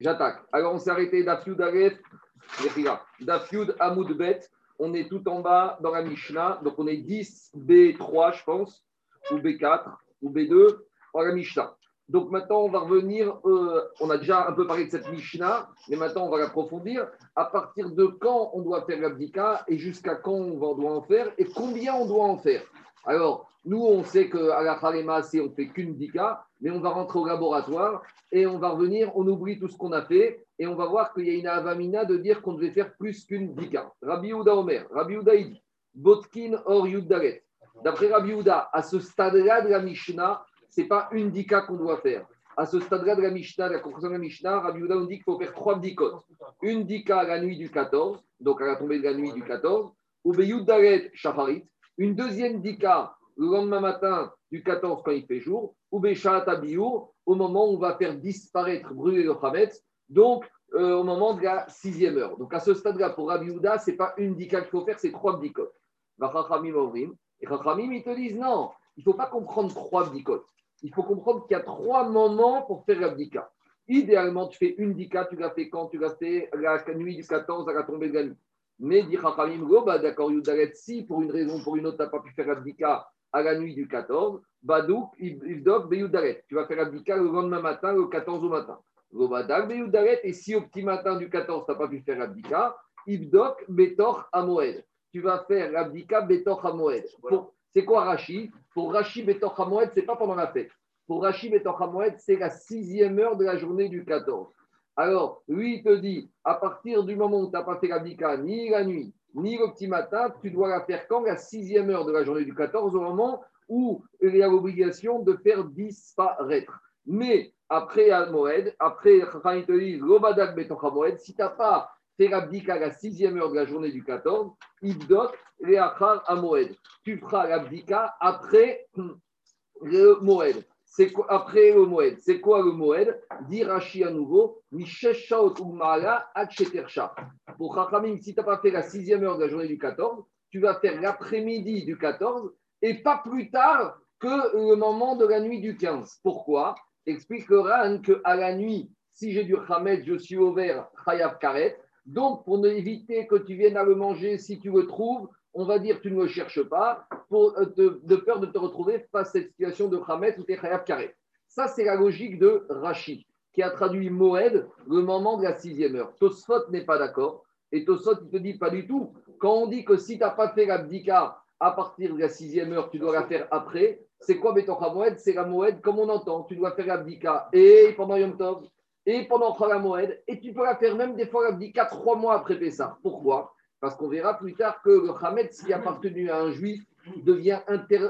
J'attaque. Alors, on s'est arrêté d'Afyud Aleph, d'Afyud Amoud Bet. On est tout en bas dans la Mishnah. Donc, on est 10 B3, je pense, ou B4, ou B2, dans la Mishnah. Donc, maintenant, on va revenir. Euh, on a déjà un peu parlé de cette Mishnah, mais maintenant, on va l'approfondir. À partir de quand on doit faire l'abdika et jusqu'à quand on doit en faire et combien on doit en faire? Alors, nous, on sait qu'à la Khalema, on fait qu'une dika, mais on va rentrer au laboratoire et on va revenir, on oublie tout ce qu'on a fait et on va voir qu'il y a une avamina de dire qu'on devait faire plus qu'une dika. Rabbi Ouda Omer, Rabbi Ouda dit, Botkin or Yuddaret. D'après Rabbi Ouda, à ce stade-là de la Mishnah, ce n'est pas une dika qu'on doit faire. À ce stade-là de la Mishnah, de la conclusion de la Mishnah, Rabbi Ouda nous dit qu'il faut faire trois dikot. Une dika à la nuit du 14, donc à la tombée de la nuit du 14, ou Yuddaret Shafarit. Une deuxième dika le lendemain matin du 14 quand il fait jour, ou au moment où on va faire disparaître, brûler le Hametz, donc euh, au moment de la sixième heure. Donc à ce stade-là, pour Rabbi Houda, ce n'est pas une dika qu'il faut faire, c'est trois bdikot. Et Chachamim, ils te disent non, il ne faut pas comprendre trois bdikot. Il faut comprendre qu'il y a trois moments pour faire la Idéalement, tu fais une dika, tu l'as fait quand? Tu l'as fait la nuit du 14 à la tombée de la nuit. Mais dit Chachamim, bah, d'accord, Yudaret, si pour une raison ou pour une autre, tu n'as pas pu faire la à la nuit du 14, Badouk, Ivdok, Beyudaret. Tu vas faire l'abdika le lendemain matin, le 14 au matin. Badak, Beyudaret. Et si au petit matin du 14, tu n'as pas pu faire l'abdika, Ivdok, Betor, Amoed. Tu vas faire l'abdika, Betor, Amoed. C'est quoi Rashi Pour Rashi, Betor, Amoed, ce n'est pas pendant la fête. Pour Rashi, Betor, Amoed, c'est la sixième heure de la journée du 14. Alors, lui, il te dit, à partir du moment où tu n'as pas fait l'abdika, ni la nuit, ni le petit matin, tu dois la faire quand? La sixième heure de la journée du 14, au moment où il y a l'obligation de faire disparaître. Mais après Al-Moed, après si tu n'as pas fait l'abdika à la sixième heure de la journée du 14, Ibdok, Leachar Moed. Tu feras l'abdika après le Moed. C'est quoi, après le Moed. C'est quoi le Moed? Dit Rashi à nouveau, Pour Chachamim, si tu n'as pas fait la sixième heure de la journée du 14, tu vas faire l'après-midi du 14 et pas plus tard que le moment de la nuit du 15. Pourquoi? Explique Ran qu'à la nuit, si j'ai du Khamet, je suis ouvert Chayav Karet. Donc, pour éviter que tu viennes à le manger, si tu le trouves, on va dire tu ne le cherches pas, pour, euh, de, peur de te retrouver face à cette situation de Khamet ou Techayav Karet. Ça, c'est la logique de Rashi, qui a traduit Moed, le moment de la sixième heure. Tosfot n'est pas d'accord. Et Tosfot, il te dit pas du tout. Quand on dit que si tu n'as pas fait l'abdika à partir de la sixième heure, tu dois la faire après, c'est quoi Betocha Moed? C'est la Moed, comme on entend. Tu dois faire l'abdika et pendant Yom Tov, et pendant la Moed, et tu peux la faire même des fois l'abdika trois mois après Pessah. Pourquoi? Parce qu'on verra plus tard que le Hametz qui appartenu à un juif devient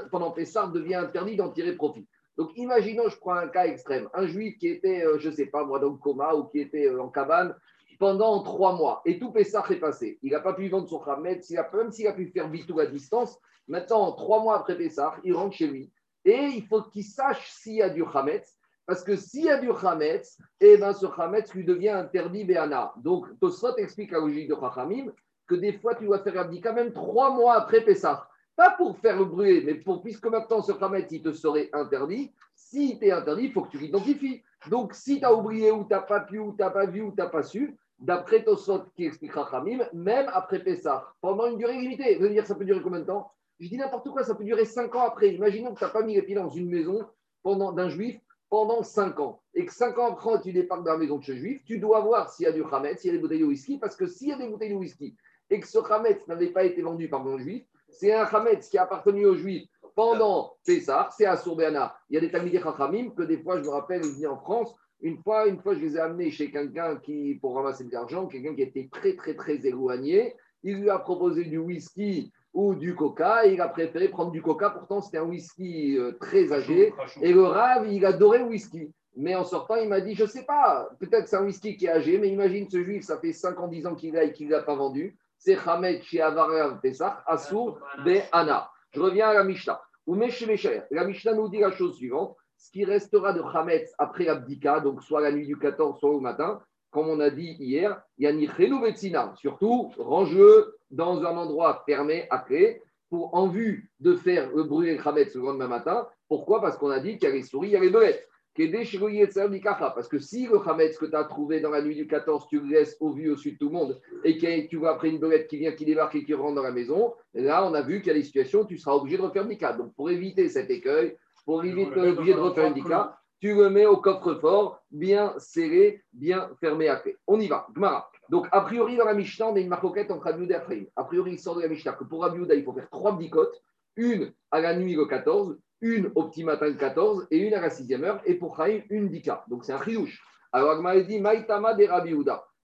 pendant Pessah devient interdit d'en tirer profit. Donc, imaginons, je prends un cas extrême, un juif qui était, euh, je ne sais pas moi, dans le coma ou qui était euh, en cabane pendant trois mois et tout Pessah est passé. Il n'a pas pu vendre son Hametz, même s'il a pu faire tout à distance. Maintenant, trois mois après Pessah, il rentre chez lui et il faut qu'il sache s'il y a du Hametz. Parce que s'il y a du Hametz, eh ben, ce Hametz lui devient interdit Béana. Donc, Tosfot explique la logique de Chachamim que des fois, tu dois faire quand même trois mois après Pessah. Pas pour faire le bruit, mais pour, puisque maintenant ce Hametz, il te serait interdit, si tu interdit, il faut que tu l'identifies. Donc, si tu as oublié ou tu n'as pas pu, ou tu n'as pas vu, ou tu n'as pas su, d'après Tosot qui explique Rachamim, même après Pessah, pendant une durée limitée. Vous allez dire, ça peut durer combien de temps? Je dis n'importe quoi, ça peut durer 5 ans après. Imaginons que tu n'as pas mis les pieds dans une maison pendant d'un juif pendant 5 ans. Et que 5 ans après, tu départes dans la maison de ce juif, tu dois voir s'il y a du Hametz, s'il y a des bouteilles de whisky, parce que s'il y a des bouteilles de whisky et que ce Hametz n'avait pas été vendu par un juif, c'est un Hametz qui a appartenu aux juifs pendant Pessah, c'est à Sourbéana. Il y a des Talmidei Chachamim que des fois, je me rappelle, ils venaient en France, une fois, une fois, je les ai amenés chez quelqu'un qui, pour ramasser de l'argent, quelqu'un qui était très, très, très éloigné. Il lui a proposé du whisky ou du coca et il a préféré prendre du coca. Pourtant, c'était un whisky euh, très âgé. Et le rave, il adorait le whisky. Mais en sortant, il m'a dit, je ne sais pas, peut-être c'est un whisky qui est âgé, mais imagine ce juif, ça fait 5 ans, 10 ans qu'il l'a et qu'il ne l'a pas vendu. C'est Hamed chez Avarev Pesach, Assour, Be Anna. Je reviens à la Mishnah. La Mishnah nous dit la chose suivante ce qui restera de Hametz après l'abdika, donc soit la nuit du 14, soit au matin, comme on a dit hier, Yanni Betsina. Surtout, range-le dans un endroit fermé après, pour, en vue de faire le brûler le Hametz le lendemain matin. Pourquoi? Parce qu'on a dit qu'il y a les souris, il y a les belettes. Parce que si le Hametz que tu as trouvé dans la nuit du 14, tu le laisses au vu au-dessus de tout le monde et que tu vois après une belette qui vient, qui débarque et qui rentre dans la maison, là, on a vu qu'il y a des situations où tu seras obligé de refaire Dika. Donc, pour éviter cet écueil, pour éviter obligé de refaire une Dika, tu le mets au coffre-fort, bien serré, bien fermé à clé. On y va. Gmara. Donc, a priori, dans la Mishnah, on a une marcoquette entre Rabbi et Ephraim. A priori, il sort de la Mishnah que pour Rabbi il faut faire trois bdicotes, une à la nuit le 14, une au petit matin le 14 et une à la sixième heure, et pour Chaim, une dika. Donc c'est un chidouche. Alors Agma dit Maïtama de Rabbi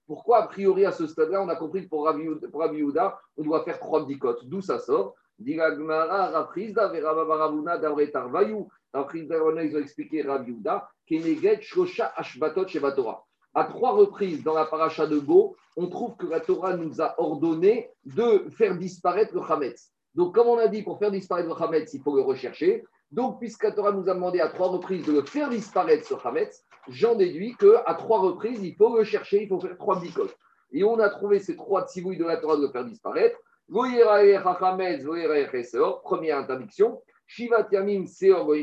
Pourquoi, a priori, à ce stade-là, on a compris que pour Rabbi, pour on doit faire trois dikotes D'où ça sort? Raprizda, ils ont expliqué Rabbi. À trois reprises dans la paracha de Go, on trouve que la Torah nous a ordonné de faire disparaître le Hametz. Donc, comme on a dit, pour faire disparaître le Hametz, il faut le rechercher. Donc, puisque la Torah nous a demandé à trois reprises de le faire disparaître, ce Hametz, j'en déduis qu'à trois reprises, il faut le chercher, il faut faire trois bikotes. Et on a trouvé ces trois tsibouilles de la Torah de le faire disparaître. Première interdiction. Shivat Yamim Seor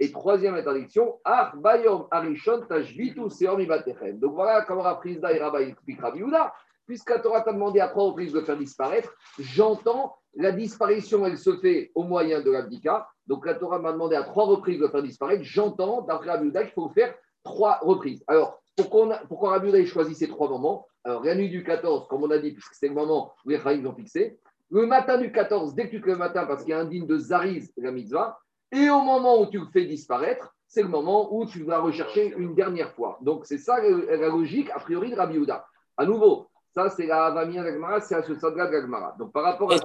Et troisième interdiction, Bayom Arishon Tashvitu Seor Donc voilà comment Raprizda et Rabba expliquent Rabbi puisque Torah t'a demandé à trois reprises de faire disparaître, j'entends la disparition, elle se fait au moyen de l'abdika. Donc la Torah m'a demandé à trois reprises de faire disparaître. J'entends, d'après Rabbi qu'il faut faire trois reprises. Alors, pourquoi, pourquoi Rabbi choisit ces trois moments? Alors, la nuit du 14, comme on a dit, puisque c'est le moment où les Chaïs ont fixé. Le matin du 14, dès que tu te le matin, parce qu'il y a un digne de Zariz, la mitzvah. Et au moment où tu le fais disparaître, c'est le moment où tu vas rechercher une dernière fois. Donc, c'est ça la logique, a priori, de Rabbi À nouveau, ça, c'est la Avamia Gagmara, c'est à ce stade-là de Gagmara. Donc, par rapport à.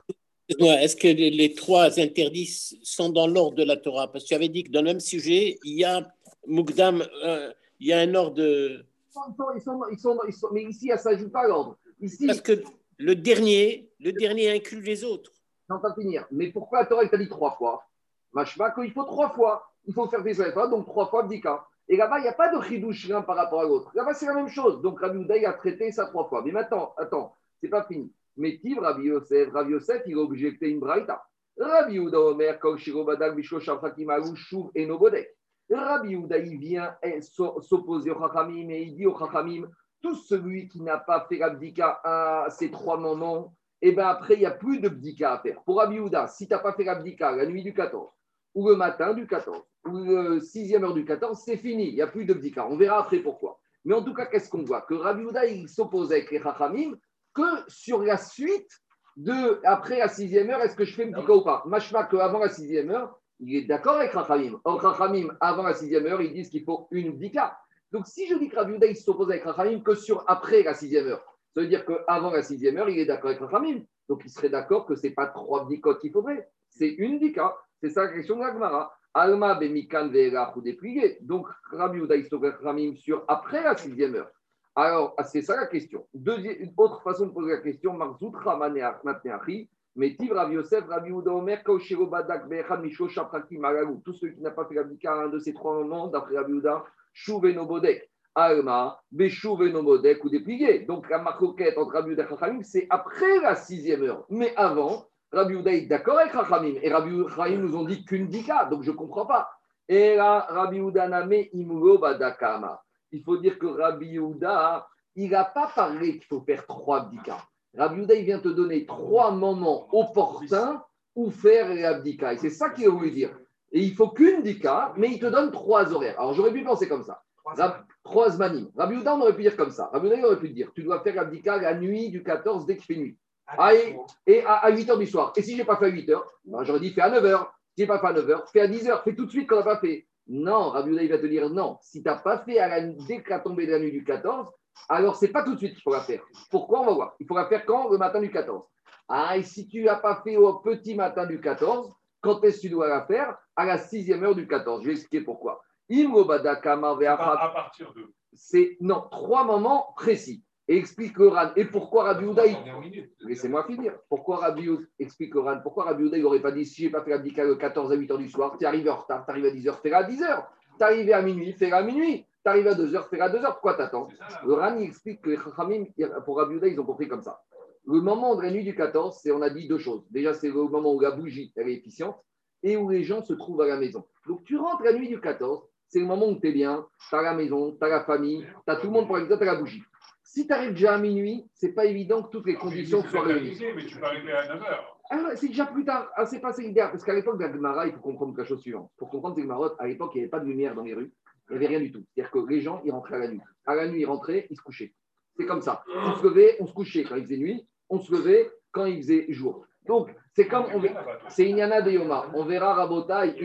Est-ce que les, trois interdits sont dans l'ordre de la Torah? Parce que tu avais dit que dans le même sujet, il y a Mugdam, euh, il y a un ordre de. Ils sont, ils sont, ils sont, mais ici, ça ne s'ajoute pas l'ordre. Ici... Parce que le dernier, le dernier inclut les autres. Pas finir. Mais pourquoi la Torah t'a dit trois fois? Machma, qu'il faut trois fois. Il faut faire des fois, donc trois fois Bdika. Et là-bas, il n'y a pas de chidouche par rapport à l'autre. Là-bas, c'est la même chose. Donc, Rabbi Uday a traité ça trois fois. Mais maintenant, attends, c'est pas fini. Mais Tiv, Rabbi Yosef, Rabbi Yosef, il a objecté une braïta. Rabbi Uda Omer, Kol Badak, Bisho Shafakim, Shuv et Nobodek. Rabbi Uda, il vient s'opposer au Chachamim et il dit au Chachamim, tout celui qui n'a pas fait l'abdika à ces trois moments, et eh bien après, il n'y a plus de bdika à faire. Pour Rabbi Uda, si tu n'as pas fait l'abdika la nuit du 14, ou le matin du 14, ou le sixième heure du 14, c'est fini, il n'y a plus de bdika. On verra après pourquoi. Mais en tout cas, qu'est-ce qu'on voit? Que Rabbi Houda, il s'oppose avec les Chachamim que sur la suite de, après la sixième heure, est-ce que je fais bdika ou pas? Machma qu'avant la sixième heure, il est d'accord avec Chachamim. Or, Chachamim, avant la sixième heure, ils disent qu'il faut une bdika. Donc, si je dis que Houda, il s'oppose avec Chachamim que sur après la sixième heure, ça veut dire qu'avant la sixième heure, il est d'accord avec Chachamim. Donc, il serait d'accord que ce n'est pas trois bdikot qu'il faudrait, c'est une bdika. C'est ça la question de l'Agmara. Alma bemikan ve'elach ou déplié. Donc, Rabbi Uda Ramim sur après la sixième heure. Alors, ah, c'est ça la question. Deuxième, une autre façon de poser la question, Marzout Matneachi, mais Tiv Rabbi Yosef, Uda Omer, Kaushiro Badak, Be'echad Misho Shapraki Malagu. Tous ceux qui n'ont pas fait l'abdika à un de ces trois moments, d'après Rabbi Uda, no Bodek. Alma, no Bodek ou déplié. Donc, la marcoquette entre Rabbi Uda et c'est après la sixième heure. Mais avant, Rabbi Uda est d'accord avec Rachamim. Et Rabbi Uda nous ont dit qu'une dika, donc je ne comprends pas. Et là, Rabbi Uda name imugo badakama. Il faut dire que Rabbi Uda, il n'a pas parlé qu'il faut faire trois dika. Rabbi Uda, il vient te donner trois moments opportuns où faire l'abdika. Et c'est ça qu'il a voulu dire. Et il faut qu'une dika, mais il te donne trois horaires. Alors j'aurais pu penser comme ça. Trois zmanim. Rabbi Uda, on aurait pu dire comme ça. Rabbi Uda, aurait pu dire tu dois faire l'abdika la nuit du 14 dès qu'il fait nuit. Et, à, 8 h du soir. Et si je n'ai pas fait à 8 h, ben, j'aurais dit fais à 9 h. Si je n'ai pas fait à 9 h, fais à 10 h. Fais tout de suite qu'on n'a pas fait. Non, Rabbi va te dire non. Si tu n'as pas fait à la, dès que tombé de la nuit du 14, alors c'est pas tout de suite qu'il faut la faire. Pourquoi? On va voir. Il faut la faire quand? Le matin du 14. Ah, et si tu n'as pas fait au petit matin du 14, quand est-ce que tu dois la faire? À la sixième heure du 14. Je vais expliquer pourquoi. À partir de. C'est non, trois moments précis. Et explique le Ran. Et pourquoi Rabbi Houda Laissez-moi finir. Pourquoi Rabbi explique le Ran. Pourquoi Rabbi Houda n'aurait pas dit si je n'ai pas fait l'abdika le 14 à 8 h du soir, tu arrives en retard, tu arrives à 10 h, fais-la à 10 h. Tu arrives à minuit, fais-la à minuit. Tu arrives à 2 h, fais-la à 2 h. Pourquoi t'attends Le Ran il explique que les Chachamim, pour Rabbi Houda, ils ont compris comme ça. Le moment de la nuit du 14, c'est on a dit deux choses. Déjà, c'est le moment où la bougie elle est efficiente et où les gens se trouvent à la maison. Donc tu rentres la nuit du 14, c'est le moment où tu es bien, tu as la maison, tu as la famille, tu as tout le monde pour exemple, tu as la bougie. Si tu arrives déjà à minuit, c'est pas évident que toutes les conditions soient réunies. Mais tu peux arriver à 9h. Ah, c'est déjà plus tard. Ah, c'est pas l'idéal. Parce qu'à l'époque de la Gemara, il faut comprendre la chose suivante. Pour comprendre ces Gemarotes, à l'époque, il n'y avait pas de lumière dans les rues. Il n'y avait rien du tout. C'est-à-dire que les gens, ils rentraient à la nuit. À la nuit, ils rentraient, ils se couchaient. C'est comme ça. On se levait, on se couchait quand il faisait nuit. On se levait quand il faisait jour. Donc, c'est comme. On... C'est Inyana de Yoma. On verra Rabotai,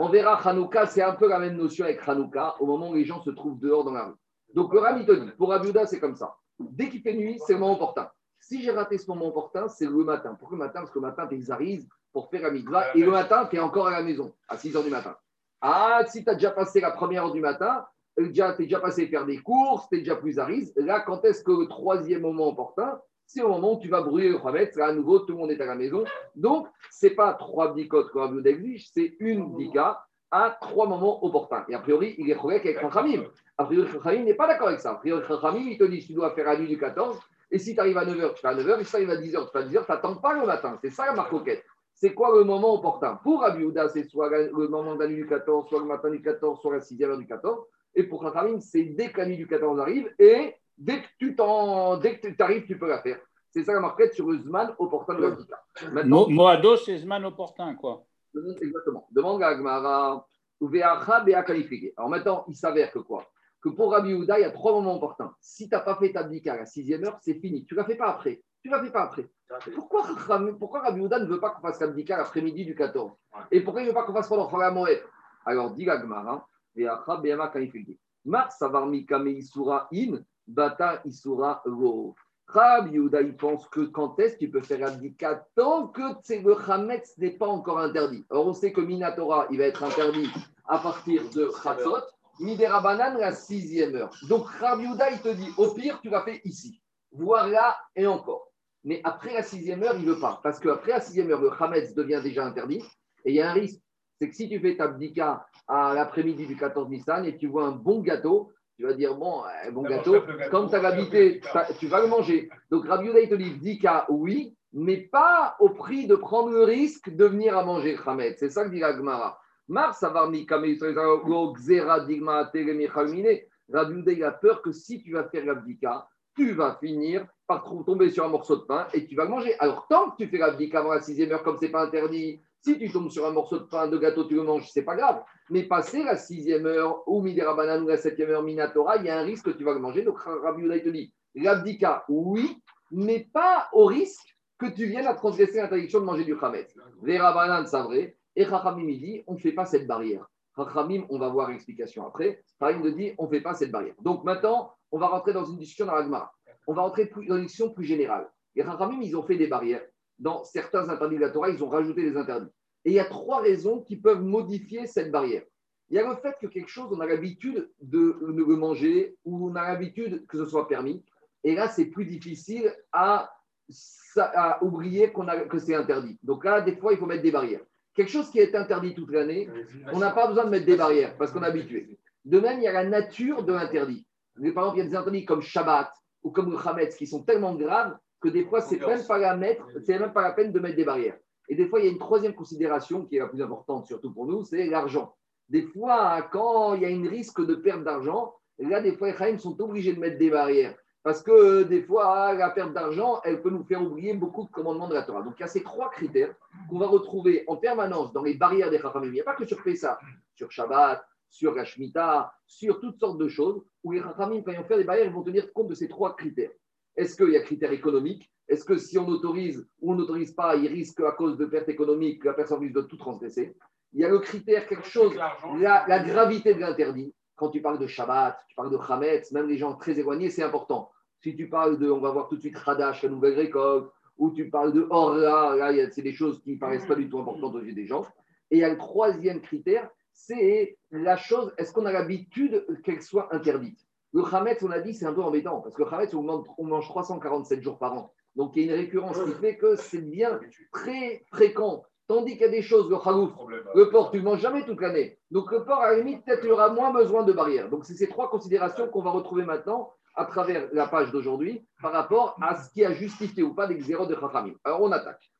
on verra Hanouka, c'est un peu la même notion avec Hanouka, au moment où les gens se trouvent dehors dans la rue. Donc, le Rami te dit, pour Abiuda, c'est comme ça. Dès qu'il fait nuit, c'est le moment opportun. Si j'ai raté ce moment opportun, c'est le matin. Pourquoi le matin? Parce que le matin, tu es pour faire la. Et le matin, tu es encore à la maison, à 6 h du matin. Ah, si tu as déjà passé la première heure du matin, tu es déjà passé faire des courses, tu es déjà plus arise. Là, quand est-ce que le troisième moment opportun? C'est au moment où tu vas brûler le Khamet. À nouveau, tout le monde est à la maison. Donc, ce n'est pas trois bicotes qu'on exige, c'est une bika à trois moments opportuns. Et a priori, il est correct avec Khamim. A priori, Khamim n'est pas d'accord avec ça. A priori, Khamim, il te dit tu dois faire la nuit du 14. Et si tu arrives à 9h, tu fais à 9h. Et si tu arrives à 10h, tu fais à 10h. Tu n'attends pas le matin. C'est ça la marque C'est quoi le moment opportun? Pour Abiouda, c'est soit le moment de la nuit du 14, soit le matin du 14, soit la 6e heure du 14. Et pour Khamim, c'est dès que la nuit du 14 arrive et dès que tu t'en, dès que tu arrives, tu peux la faire. C'est ça la marquette sur le Zman opportun de la Moado, c'est Zman opportun, quoi. Exactement. Demande à Agmara. Alors maintenant, il s'avère que quoi? Que pour Rabbi Houda, il y a trois moments importants. Si tu n'as pas fait ta à la sixième heure, c'est fini. Tu ne la fais pas après. Tu ne la fais pas après. Pourquoi, pourquoi Rabbi Houda ne veut pas qu'on fasse la bika l'après-midi du 14 Et pourquoi il ne veut pas qu'on fasse pendant la Moed Alors, dit Gagmara, Mar Savarmi Kame Isura In, Bata Isura Ro. Rabbi Yehuda, il pense que quand est-ce qu'il peut faire abdicat tant que le Hametz n'est pas encore interdit. Alors, on sait que Minatora, il va être interdit à partir de Chatzot, Midera Banan, la sixième heure. Donc, Rabbi il te dit, au pire, tu vas faire ici, voire là et encore. Mais après la sixième heure, il ne veut pas. Parce qu'après la sixième heure, le Hametz devient déjà interdit. Et il y a un risque. C'est que si tu fais ta abdicat à l'après-midi du 14 Nissan et tu vois un bon gâteau, tu vas dire, bon, un bon gâteau, comme tu as l'habité, tu vas le manger. Donc Rabbi il te dit qu'à oui, mais pas au prix de prendre le risque de venir à manger Khamet. C'est ça que dit Agmara. Mar Savarmi Rabbi a peur que si tu vas faire l'abdika, tu vas finir par tomber sur un morceau de pain et tu vas le manger. Alors, tant que tu fais l'abdika avant la sixième heure, comme c'est pas interdit, si tu tombes sur un morceau de pain, de gâteau, tu le manges, c'est pas grave. Mais passer la sixième heure ou midera banane ou la septième heure minatora, il y a un risque que tu vas le manger. Donc Rabbi Uday te dit, l'abdika, oui, mais pas au risque que tu viennes à transgresser l'interdiction de manger du khamet. Vera banane, c'est vrai. Et Chachamim, il dit, on ne fait pas cette barrière. Chachamim, on va voir l'explication après. Chachamim nous dit, on ne fait pas cette barrière. Donc maintenant, on va rentrer dans une discussion dans l'agma. On va rentrer dans une discussion plus générale. Les Chachamim, ils ont fait des barrières dans certains interdits de la Torah, ils ont rajouté des interdits. Et il y a trois raisons qui peuvent modifier cette barrière. Il y a le fait que quelque chose, on a l'habitude de le manger ou on a l'habitude que ce soit permis. Et là, c'est plus difficile à, oublier que c'est interdit. Donc là, des fois, il faut mettre des barrières. Quelque chose qui est interdit toute l'année, on n'a pas besoin de mettre des barrières parce qu'on est habitué. De même, il y a la nature de l'interdit. Par exemple, il y a des interdits comme Shabbat ou comme le Hametz qui sont tellement graves que des fois, c'est même pas la mettre, c'est même pas la peine de mettre des barrières. Et des fois, il y a une troisième considération qui est la plus importante, surtout pour nous, c'est l'argent. Des fois, quand il y a un risque de perte d'argent, là, des fois, les sont obligés de mettre des barrières. Parce que des fois, la perte d'argent, elle peut nous faire oublier beaucoup de commandements de la Torah. Donc, il y a ces trois critères qu'on va retrouver en permanence dans les barrières des Chachamim. Il n'y a pas que sur ça, sur Shabbat, sur la Shemitah, sur toutes sortes de choses, où les Chachamim, quand ils vont faire des barrières, ils vont tenir compte de ces trois critères. Est-ce qu'il y a critère économique? Est-ce que si on autorise ou on n'autorise pas, il risque à cause de pertes économiques que la personne risque de tout transgresser? Il y a le critère, quelque chose, la, gravité de l'interdit. Quand tu parles de Shabbat, tu parles de Hametz, même les gens très éloignés, c'est important. Si tu parles de, on va voir tout de suite Hadash, la nouvelle récolte, ou tu parles de Orla, là, c'est des choses qui ne paraissent pas du tout importantes aux yeux des gens. Et il y a le troisième critère, c'est la chose, est-ce qu'on a l'habitude qu'elle soit interdite? Le Hametz, on a dit, c'est un peu embêtant, parce que le Hametz, on mange, 347 jours par an. Donc il y a une récurrence qui fait que c'est bien très fréquent. Tandis qu'il y a des choses, le khalouf, le porc, tu ne manges jamais toute l'année. Donc le porc, à la limite, peut-être il aura moins besoin de barrières. Donc c'est ces trois considérations qu'on va retrouver maintenant à travers la page d'aujourd'hui par rapport à ce qui a justifié ou pas des zéros de Chachamim. Alors on attaque.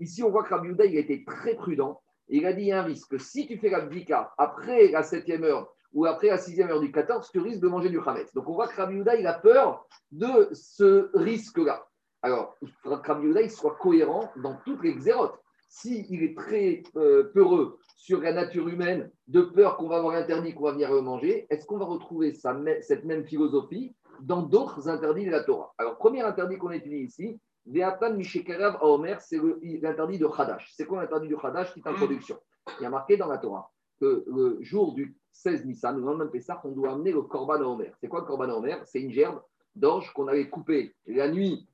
Ici, on voit que Rabbi il a été très prudent il a dit il y a un risque. Si tu fais la bdika après la septième heure ou après la sixième heure du 14, tu risques de manger du Hametz. Donc on voit que Rabbi il a peur de ce risque-là. Alors, il faudra que Rabbi il soit cohérent dans toutes les xérotes. S'il est très euh, peureux sur la nature humaine, de peur qu'on va avoir interdit, qu'on va venir manger, est-ce qu'on va retrouver cette même philosophie dans d'autres interdits de la Torah? Alors, premier interdit qu'on étudie ici, Mishekarav Omer, c'est l'interdit de Khadash. C'est quoi l'interdit du Khadash? Petite introduction. Il y a marqué dans la Torah que le jour du 16 Nissan, le lendemain de Pessah, on doit amener le Korban Omer. C'est quoi le Korban Omer C'est une gerbe d'orge qu'on avait coupée la nuit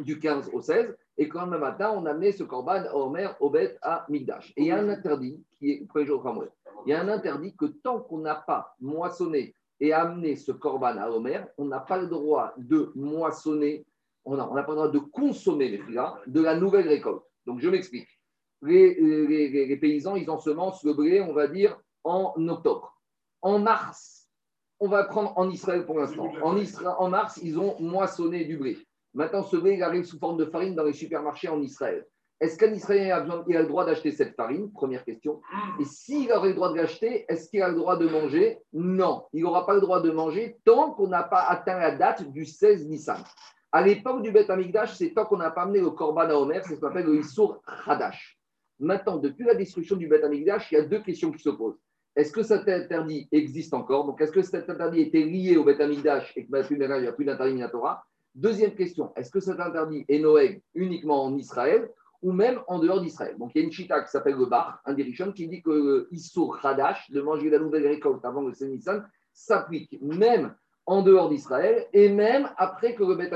du 15 au 16 et quand même matin, on amenait ce Korban Omer au Bet à Migdash. Et il y a un interdit qui est jour Il y a un interdit que tant qu'on n'a pas moissonné et amené ce Korban à Omer, on n'a pas le droit de moissonner on n'a pas le droit de consommer les frilas de la nouvelle récolte. Donc, je m'explique. Les, paysans, ils ensemencent le blé, on va dire, en octobre. En mars, on va prendre en Israël pour l'instant. En, en mars, ils ont moissonné du blé. Maintenant, ce blé, arrive sous forme de farine dans les supermarchés en Israël. Est-ce qu'un Israélien a, il a le droit d'acheter cette farine? Première question. Et s'il aurait le droit de l'acheter, est-ce qu'il a le droit de manger? Non, il n'aura pas le droit de manger tant qu'on n'a pas atteint la date du 16 Nissan. À l'époque du Beth Amikdash, c'est tant qu'on n'a pas amené le Korban à Omer, c'est ce qu'on appelle le Issour Hadash. Maintenant, depuis la destruction du Beth Amikdash, il y a deux questions qui se posent. Est-ce que cet interdit existe encore? Donc, est-ce que cet interdit était lié au Beth Amikdash et que maintenant il n'y a plus d'interdit Torah Deuxième question, est-ce que cet interdit est Noël uniquement en Israël ou même en dehors d'Israël? Donc, il y a une chita qui s'appelle le Bar, un dirigeant, qui dit que Issour Hadash, de manger la nouvelle récolte avant le Sénissan, s'applique même en dehors d'Israël et même après que le Beth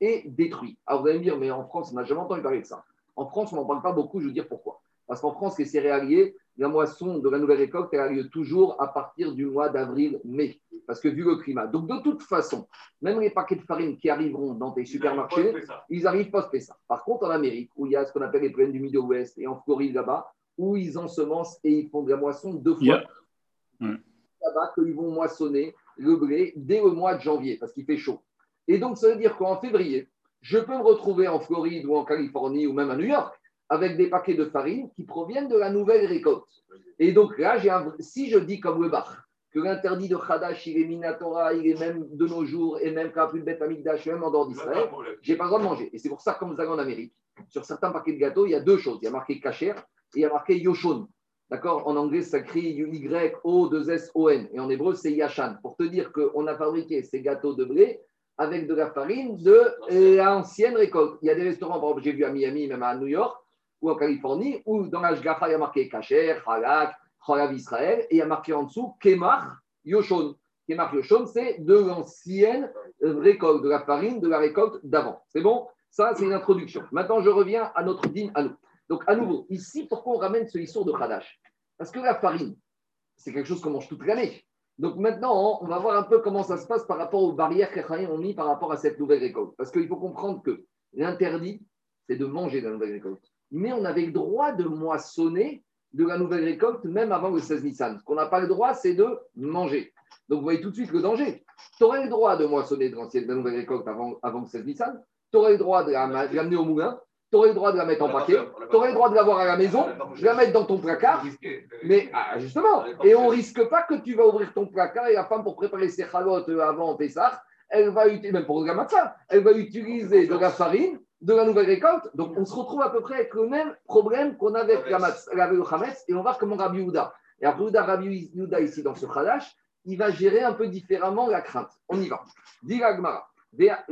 est détruit. Alors vous allez me dire, mais en France, on n'a jamais entendu parler de ça. En France, on n'en parle pas beaucoup, je vous dire pourquoi. Parce qu'en France, les céréaliers, la moisson de la nouvelle récolte, elle a lieu toujours à partir du mois d'avril-mai, parce que vu le climat. Donc de toute façon, même les paquets de farine qui arriveront dans tes supermarchés, ils arrivent post-Pessa. Par contre, en Amérique, où il y a ce qu'on appelle les plaines du Mid-Ouest, et en Floride là-bas, où ils ensemencent et ils font de la moisson deux fois. Là-bas, qu'ils vont moissonner le blé dès le mois de janvier, parce qu'il fait chaud. Et donc, ça veut dire qu'en février, je peux me retrouver en Floride ou en Californie ou même à New York avec des paquets de farine qui proviennent de la nouvelle récolte. Et donc là, si je dis comme le bar que l'interdit de Khadash, il est Minatora, il est même de nos jours, et même quand plus de bête Amikdash, même en dehors d'Israël, j'ai pas le droit de manger. Et c'est pour ça que, comme vous allez en Amérique, sur certains paquets de gâteaux, il y a deux choses. Il y a marqué Kacher et il y a marqué Yoshon. D'accord? En anglais, ça crie Y-O-2-S-O-N. Et en hébreu, c'est Yashan. Pour te dire qu'on a fabriqué ces gâteaux de blé avec de la farine de l'ancienne récolte. Il y a des restaurants, par exemple, j'ai vu à Miami, même à New York, ou en Californie, où dans la il y a marqué Kacher, Halak, Halav Israël, et il y a marqué en dessous Kemar Yoshon. Kemar Yoshon, c'est de l'ancienne récolte, de la farine de la récolte d'avant. C'est bon? Ça, c'est une introduction. Maintenant, je reviens à notre dîme à nous. Donc, à nouveau, ici, pourquoi on ramène ce histoire de Khadash? Parce que la farine, c'est quelque chose qu'on mange toute l'année. Donc maintenant, on va voir un peu comment ça se passe par rapport aux barrières que les ont mis par rapport à cette nouvelle récolte. Parce qu'il faut comprendre que l'interdit, c'est de manger de la nouvelle récolte. Mais on avait le droit de moissonner de la nouvelle récolte même avant le 16 Nissan. Ce qu'on n'a pas le droit, c'est de manger. Donc vous voyez tout de suite le danger. Tu aurais le droit de moissonner de, la nouvelle récolte avant, avant le 16 Nissan. Tu aurais le droit de l'amener au moulin tu aurais le droit de la mettre en paquet, tu aurais le droit de l'avoir à la maison, de la mettre dans ton placard. Mais ah, justement, et on ne risque pas que tu vas ouvrir ton placard et la femme, pour préparer ses chalotes euh, avant Pessah, elle va utiliser, même pour le elle va utiliser de la farine, de la nouvelle récolte. Donc on se retrouve à peu près avec le même problème qu'on avait avec, la, le Hametz, et on va voir comment Rabbi Yehuda. Et Rabbi Yehuda, Rabbi Yehuda ici dans ce Khadash, il va gérer un peu différemment la crainte. On y va. Dit est-ce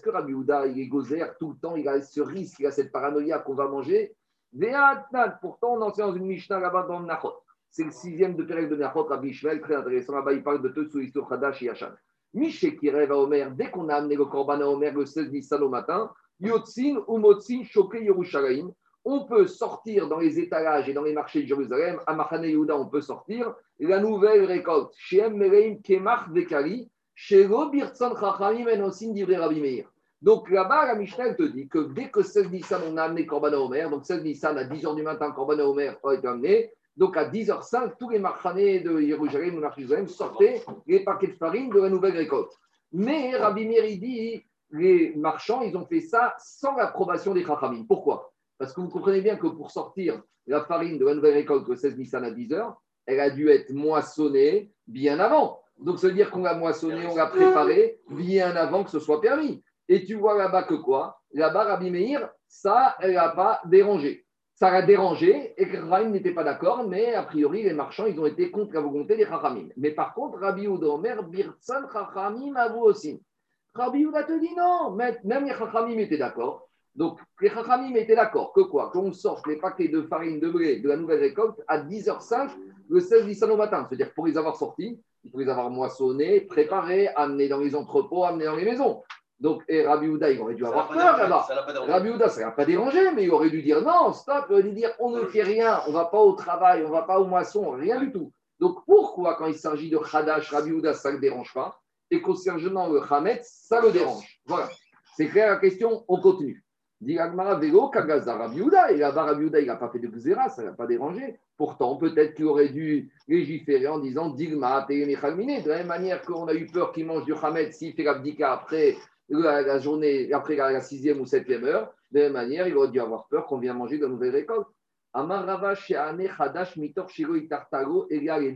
que Rabbi Houda, il est gozer tout le temps, il a ce risque, il a cette paranoïa qu'on va manger? Pourtant, on enseigne dans une Mishnah là-bas dans Nachot. C'est le sixième de Pérec de Nachot, Rabbi Ishmael, très intéressant. Là-bas, il parle de tout sous l'histoire Hadash et Yachan. Miché qui rêve à Omer, dès qu'on a amené le Korban à Omer le 16 Nissan au matin, Yotzin ou Motzin Choke Yerushalayim, on peut sortir dans les étalages et dans les marchés de Jérusalem, à Machane Yehuda, on peut sortir la nouvelle récolte. Chez Meleim Kemach Vekali, chez Robirtsan Chachamim en Osin d'Ivre Rabbi Meir. Donc là-bas, la Mishnah te dit que dès que 16 Nissan, on a amené Korban Omer, donc 16 Nissan à 10h du matin, Korban Omer a été amené. Donc à 10h05, tous les marchanés de Jérusalem, Jérusalem sortaient les paquets de farine de la nouvelle récolte. Mais Rabbi Meir, dit, les marchands, ils ont fait ça sans l'approbation des Chachamim. Pourquoi? Parce que vous comprenez bien que pour sortir la farine de la nouvelle récolte le 16 Nissan à 10 heures, elle a dû être moissonnée bien avant. Donc, ça veut dire qu'on l'a moissonnée, on l'a préparée bien avant que ce soit permis. Et tu vois là-bas que quoi? Là-bas, Rabbi Meir, ça, elle n'a pas dérangé. Ça l'a dérangé et Rahim n'était pas d'accord, mais a priori, les marchands, ils ont été contre la volonté des Chachamim. Mais par contre, Rabbi Ouda Omer, Birtsan Chachamim, à vous aussi. Rabbi Ouda te dit non, même les Chachamim étaient d'accord. Donc, les Chachamim étaient d'accord que quoi? Qu'on sorte les paquets de farine de blé de la nouvelle récolte à 10h05 le 16 Nissan au matin. C'est-à-dire pour les avoir sortis, faut les avoir moissonnés, préparés, amenés dans les entrepôts, amenés dans les maisons. Donc, et Rabbi Houda, il aurait dû avoir peur là-bas. Rabbi Houda, ça n'a pas dérangé, mais il aurait dû dire non, stop, il aurait dû dire on ne fait rien, on ne va pas au travail, on ne va pas aux moissons, rien du tout. Donc, pourquoi, quand il s'agit de Khadash, Rabbi Houda, ça ne le dérange pas Et concernant le Hametz, ça le dérange? Voilà. C'est clair la question, on continue. Dit Agmara Vélo, Kagaza Rabiouda, et là-bas Rabiouda, il n'a pas fait de Gzera, ça ne l'a pas dérangé. Pourtant, peut-être qu'il aurait dû légiférer en disant Digma, De la même manière qu'on a eu peur qu'il mange du Hamed s'il fait l'abdika après la, journée, après la, sixième ou septième heure, de la même manière, il aurait dû avoir peur qu'on vienne manger de la nouvelle récolte. Amar Rava, Sheane, Hadash, Mitor, Shiro, Itartago, Elia, et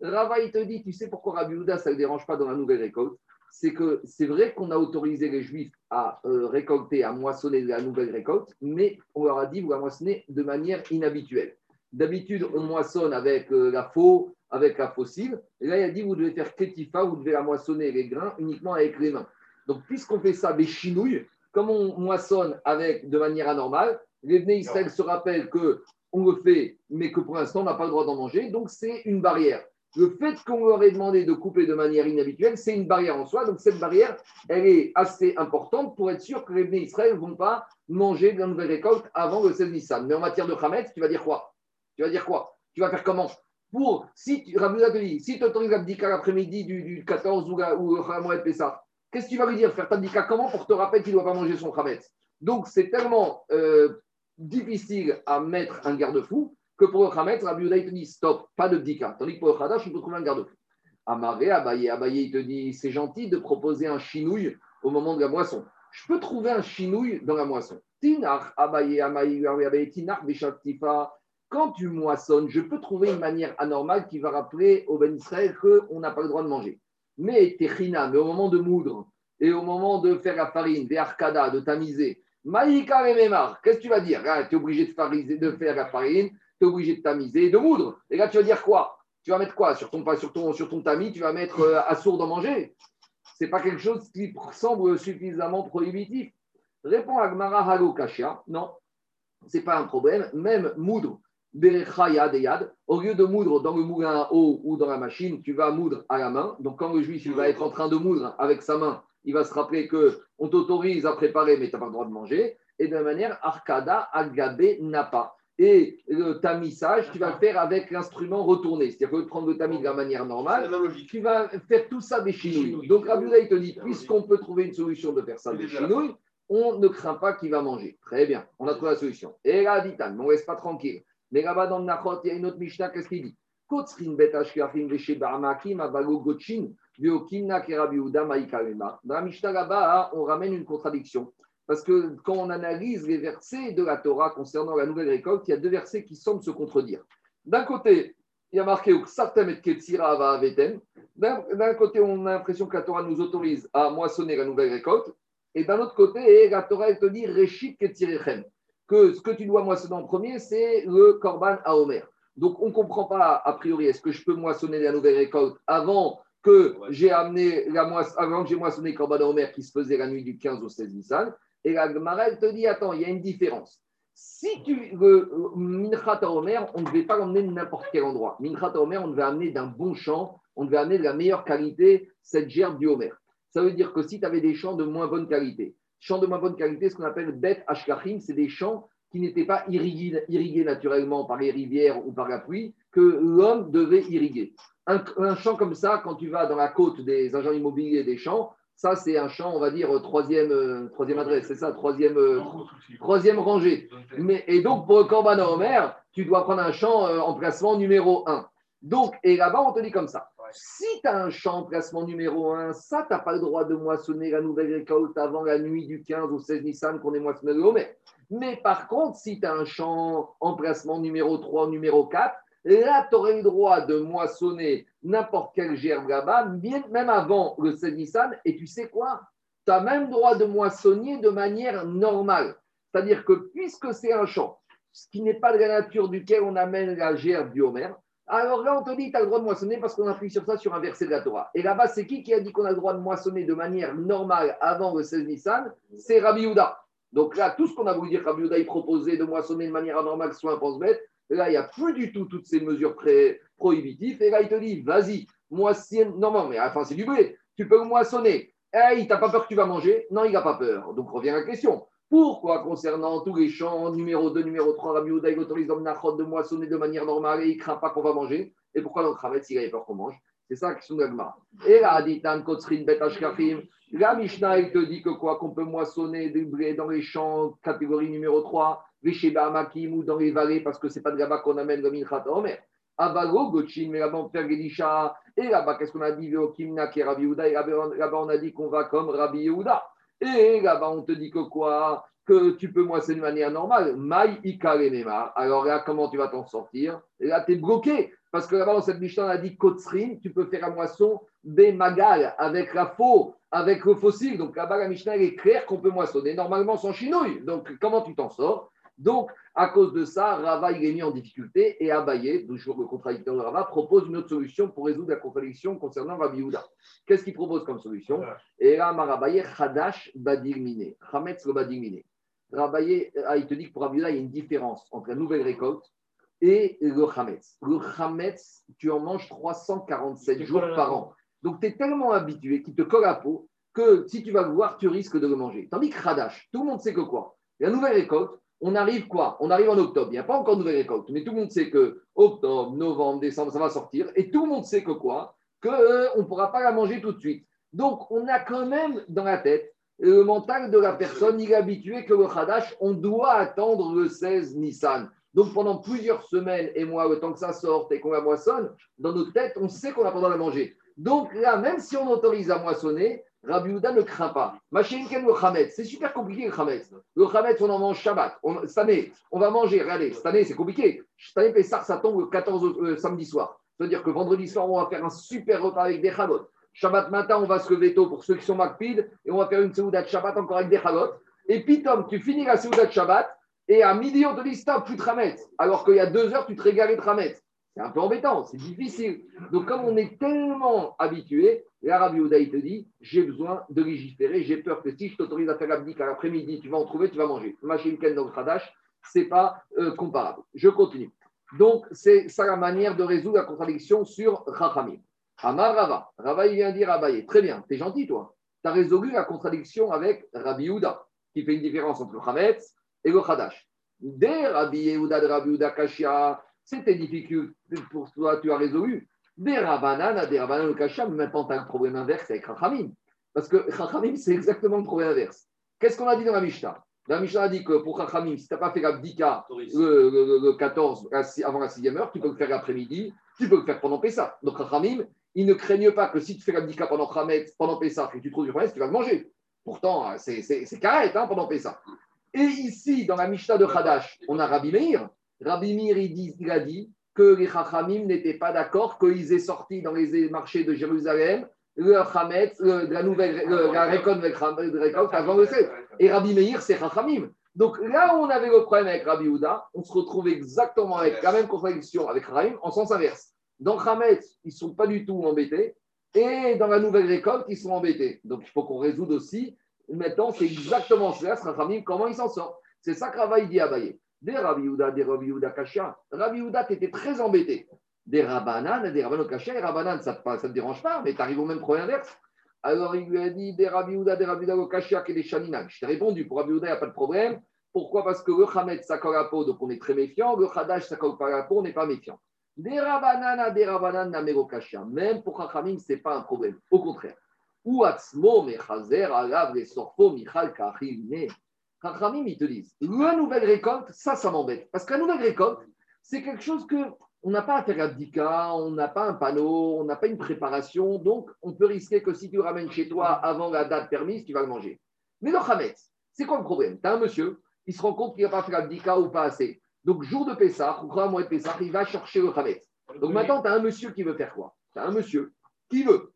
il te dit, tu sais pourquoi Rabiouda, ça ne le dérange pas dans la nouvelle récolte? C'est que c'est vrai qu'on a autorisé les Juifs à euh, récolter, à moissonner la nouvelle récolte, mais on leur a dit, vous la moissonnez de manière inhabituelle. D'habitude, on moissonne avec euh, la faux, avec la fossile. Et là, il a dit, vous devez faire ketifa, vous devez la moissonner les grains uniquement avec les mains. Donc, puisqu'on fait ça des chinouilles, comme on moissonne avec de manière anormale, les Bnei Israël se rappellent que on le fait, mais que pour l'instant, on n'a pas le droit d'en manger. Donc, c'est une barrière le fait qu'on leur ait demandé de couper de manière inhabituelle, c'est une barrière en soi. Donc cette barrière, elle est assez importante pour être sûr que les Bnei Israël ne vont pas manger de la nouvelle récolte avant le 16 Nissan. Mais en matière de Khamet, tu vas dire quoi? Tu vas dire quoi? Tu vas faire comment? Pour, si tu, si tu autorises l'abdika l'après-midi du, 14 ou, ou le Pessah, qu'est-ce que tu vas lui dire Faire t'abdika comment pour te rappeler qu'il ne doit pas manger son Khamet? Donc c'est tellement euh, difficile à mettre un garde-fou que pour le Khamet, Rabbi Uda, il te dit stop, pas de bdika. Tandis que pour le Khadash, on peut trouver un garde-fou. Amaré, Abaye, Abaye, il te dit c'est gentil de proposer un chinouille au moment de la moisson. Je peux trouver un chinouille dans la moisson. Tinar, Abaye, Abaye, Abaye, Tinar, Tifa. Quand tu moissonnes, je peux trouver une manière anormale qui va rappeler au Ben Israël qu'on n'a pas le droit de manger. Mais Techina, mais au moment de moudre et au moment de faire la farine, des arcada, de tamiser, Maïka et qu'est-ce que tu vas dire? Ah, Tu es obligé de, de faire la farine, tu es obligé de tamiser et de moudre. Et là, tu vas dire quoi? Tu vas mettre quoi? Sur ton, sur, ton, sur ton tamis Tu vas mettre euh, à sourd d'en manger? Ce n'est pas quelque chose qui semble suffisamment prohibitif. Réponds à Gmara Halo Kashia. Non, ce n'est pas un problème. Même moudre, au lieu de moudre dans le moulin à eau ou dans la machine, tu vas moudre à la main. Donc, quand le juif il va être en train de moudre avec sa main, il va se rappeler qu'on t'autorise à préparer, mais tu n'as pas le droit de manger. Et de la manière, Arkada Agabe Napa et le tamissage, tu vas le faire avec l'instrument retourné. C'est-à-dire que prendre le tamis de la manière normale, tu vas faire tout ça des chinouilles. Donc Rabbi il te dit, puisqu'on peut trouver une solution de faire ça des chinouilles, on ne craint pas qu'il va manger. Très bien, on a trouvé la solution. Et là, dit on ne reste pas tranquille. Mais là-bas dans le Nachot, il y a une autre Mishnah, qu'est-ce qu'il dit? Dans la Mishnah là-bas, on ramène une contradiction. Parce que quand on analyse les versets de la Torah concernant la nouvelle récolte, il y a deux versets qui semblent se contredire. D'un côté, il y a marqué D'un côté, on a l'impression que la Torah nous autorise à moissonner la nouvelle récolte. Et d'un autre côté, la Torah elle te dit Reshit que ce que tu dois moissonner en premier, c'est le Korban à Omer. Donc, on ne comprend pas, a priori, est-ce que je peux moissonner la nouvelle récolte avant que j'ai amené la avant que j'ai moissonné le Korban à Omer qui se faisait la nuit du 15 au 16 Nissan? Et la Gemara, te dit attends, il y a une différence. Si tu veux, Minchat Omer, on ne devait pas l'emmener de n'importe quel endroit. Minchat Omer, on devait amener d'un bon champ, on devait amener de la meilleure qualité cette gerbe du Homer. Ça veut dire que si tu avais des champs de moins bonne qualité, champs de moins bonne qualité, ce qu'on appelle Bet Ashkachim, c'est des champs qui n'étaient pas irrigués, irrigués, naturellement par les rivières ou par la pluie, que l'homme devait irriguer. Un, un, champ comme ça, quand tu vas dans la côte des agents immobiliers des champs, ça, c'est un champ, on va dire, troisième, euh, troisième adresse, c'est ça, troisième, euh, troisième rangée. Mais, et donc, pour le Corban Omer, tu dois prendre un champ euh, en placement numéro un. Donc, et là-bas, on te dit comme ça. Si tu as un champ placement numéro 1, ça, tu n'as pas le droit de moissonner la nouvelle récolte avant la nuit du 15 au 16 Nissan qu'on est moissonné le Homer. Mais par contre, si tu as un champ emplacement numéro 3 numéro 4, là, tu aurais le droit de moissonner n'importe quelle gerbe là-bas, même avant le 16 Nissan. Et tu sais quoi? Tu as même droit de moissonner de manière normale. C'est-à-dire que puisque c'est un champ, ce qui n'est pas de la nature duquel on amène la gerbe du Homer, alors là, on te dit, tu as le droit de moissonner parce qu'on appuie sur ça sur un verset de la Torah. Et là-bas, c'est qui qui a dit qu'on a le droit de moissonner de manière normale avant le 16 Nissan? C'est Rabbi Houda. Donc là, tout ce qu'on a voulu dire, Rabbi Houda, il proposait de moissonner de manière anormale, soit un pense-bête. Là, il n'y a plus du tout toutes ces mesures prohibitives. Et là, il te dit, vas-y, moissonne. Non, non, mais enfin, c'est du blé. Tu peux moissonner. Hey, il t'a pas peur que tu vas manger? Non, il n'a pas peur. Donc revient la question. Pourquoi, concernant tous les champs, numéro 2, numéro 3, Rabbi Houda, il autorise l'homme de moissonner de manière normale et il ne craint pas qu'on va manger? Et pourquoi dans le s'il avait peur qu'on mange? C'est ça qui sont Et là, dit la Mishnah, il te dit que quoi? Qu'on peut moissonner du blé dans les champs, catégorie numéro 3, Vesheba Makim ou dans les vallées, parce que ce n'est pas de là-bas qu'on amène le Minchat Omer. Avago, Gochin, mais là-bas on fait Gedisha. Et là-bas, qu'est-ce qu'on a dit? Veokimna qui est Rabbi là-bas, on a dit qu'on va comme Rabbi Yehuda. Et là-bas, on te dit que quoi? Que tu peux moissonner de manière normale. Maï Ikarenema. Alors là, comment tu vas t'en sortir? Et là, tu es bloqué. Parce que là-bas, dans cette Mishnah, on a dit Kotsrin, tu peux faire la moisson des magal avec la faux, avec le fossile. Donc là-bas, la Mishnah, elle est claire qu'on peut moissonner normalement sans chinouille. Donc, comment tu t'en sors? Donc, à cause de ça, Rava, il est mis en difficulté et Abaye, toujours le contradicteur de Rava, propose une autre solution pour résoudre la contradiction concernant Rabbi Yehuda. Qu'est-ce qu'il propose comme solution Et là, Marabaye, Hadash Badirmine, Hametz le Badirmine. Rabaye, ah, il te dit que pour Rabbi Yehuda, il y a une différence entre la nouvelle récolte et le Hametz. Le Hametz, tu en manges 347 jours par an. Donc, tu es tellement habitué qu'il te colle à peau que si tu vas le voir, tu risques de le manger. Tandis que Hadash, tout le monde sait que quoi? La nouvelle récolte, on arrive quoi? On arrive en octobre. Il n'y a pas encore de nouvelle récolte, mais tout le monde sait que octobre, novembre, décembre, ça va sortir. Et tout le monde sait que quoi? Qu'on euh, ne pourra pas la manger tout de suite. Donc, on a quand même dans la tête le mental de la personne, il est habitué que le Hadash, on doit attendre le 16 Nissan. Donc, pendant plusieurs semaines et mois, le temps que ça sorte et qu'on la moissonne, dans notre tête, on sait qu'on n'a pas le de la manger. Donc là, même si on autorise à moissonner, Rabbi Houda ne craint pas. Machinken le Khametz, c'est super compliqué le Khametz. Le Khametz, on en mange Shabbat. cette année, on va manger, regardez, cette année, c'est compliqué. Cette année, Pessah, ça tombe le 14 euh, samedi soir. C'est-à-dire que vendredi soir, on va faire un super repas avec des chalotes. Shabbat matin, on va se lever tôt pour ceux qui sont Makpid et on va faire une Seouda de Shabbat encore avec des chalotes. Et puis, Tom, tu finis la Seouda de Shabbat et à midi, on te dit stop, plus de Khametz. Alors qu'il y a deux heures, tu te régales de Khametz. C'est un peu embêtant, c'est difficile. Donc, comme on est tellement habitué, l'Arabie Oudaï te dit j'ai besoin de légiférer, j'ai peur que si je t'autorise à faire l'abdique à l'après-midi, tu vas en trouver, tu vas manger. Machine Ken dans ce n'est pas euh, comparable. Je continue. Donc, c'est ça la manière de résoudre la contradiction sur Rachamim. Amar Rava. Rava, il vient dire Abaye Très bien, tu es gentil, toi. Tu as résolu la contradiction avec Rabbi Ouda, qui fait une différence entre le et le Khadash. Dès Rabbi Yehuda de Rabbi Ouda Kashia, c'était difficile pour toi, tu as résolu. Des Rabanan à des Rabanan au Kacham, maintenant tu as un problème inverse avec Rachamim. Parce que Rachamim, c'est exactement le problème inverse. Qu'est-ce qu'on a dit dans la Mishnah? La Mishnah a dit que pour Rachamim, si tu n'as pas fait l'abdika le, le, 14 avant la 6e heure, tu peux le faire l'après-midi, tu peux le faire pendant Pessah. Donc Rachamim, ils ne craignent pas que si tu fais l'abdika pendant Khamet, pendant Pessah, et que tu trouves du Khamet, tu vas le manger. Pourtant, c'est carré hein, pendant Pessah. Et ici, dans la Mishnah de Hadash, on a Rabbi Meir Rabbi Mir, il, a dit que les Chachamim n'étaient pas d'accord qu'ils aient sorti dans les marchés de Jérusalem le Hametz, la nouvelle la récolte de avant le 7. Et Rabbi Meir, c'est Chachamim. Donc là où on avait le problème avec Rabbi Houda, on se retrouve exactement avec la même contradiction avec Rahim en sens inverse. Dans Hametz, ils ne sont pas du tout embêtés. Et dans la nouvelle récolte, ils sont embêtés. Donc il faut qu'on résoudre aussi. Maintenant, c'est exactement cela, Rahim, comment il s'en sort. C'est ça que Rava dit à Baye. Des Rabbi Yehuda, des Rabbi Yehuda Kasha. Rabbi tu étais très embêté. Des Rabbanan, des Rabbanan Kasha. Et Rabbanan, ça ne te, dérange pas, mais tu arrives au même problème inverse. Alors il lui a dit des Rabbi Yehuda, des Rabbi Yehuda Kasha, et des Shaninan. Je t'ai répondu, pour Rabbi Yehuda, il n'y a pas de problème. Pourquoi? Parce que le Hamed, ça colle à peau, donc on est très méfiant. Le Hadash, ça colle pas à peau, on n'est pas méfiant. Des Rabbanan, des Rabbanan, Namero Kasha. Même pour Chachamim, ce n'est pas un problème. Au contraire. Ou Atzmo, Mechazer, Alav, Sorfo, Michal, Kachil, Rachamim, ils te disent, la nouvelle récolte, ça, ça m'embête. Parce que la nouvelle récolte, c'est quelque chose que on n'a pas à faire abdika, on n'a pas un panneau, on n'a pas une préparation, donc on peut risquer que si tu ramènes chez toi avant la date permise, tu vas le manger. Mais le Hametz, c'est quoi le problème? Tu as un monsieur, il se rend compte qu'il n'a pas fait abdika ou pas assez. Donc, jour de Pessah, ou mois de Pessah, il va chercher le Hametz. Donc maintenant, tu as un monsieur qui veut faire quoi? Tu as un monsieur qui veut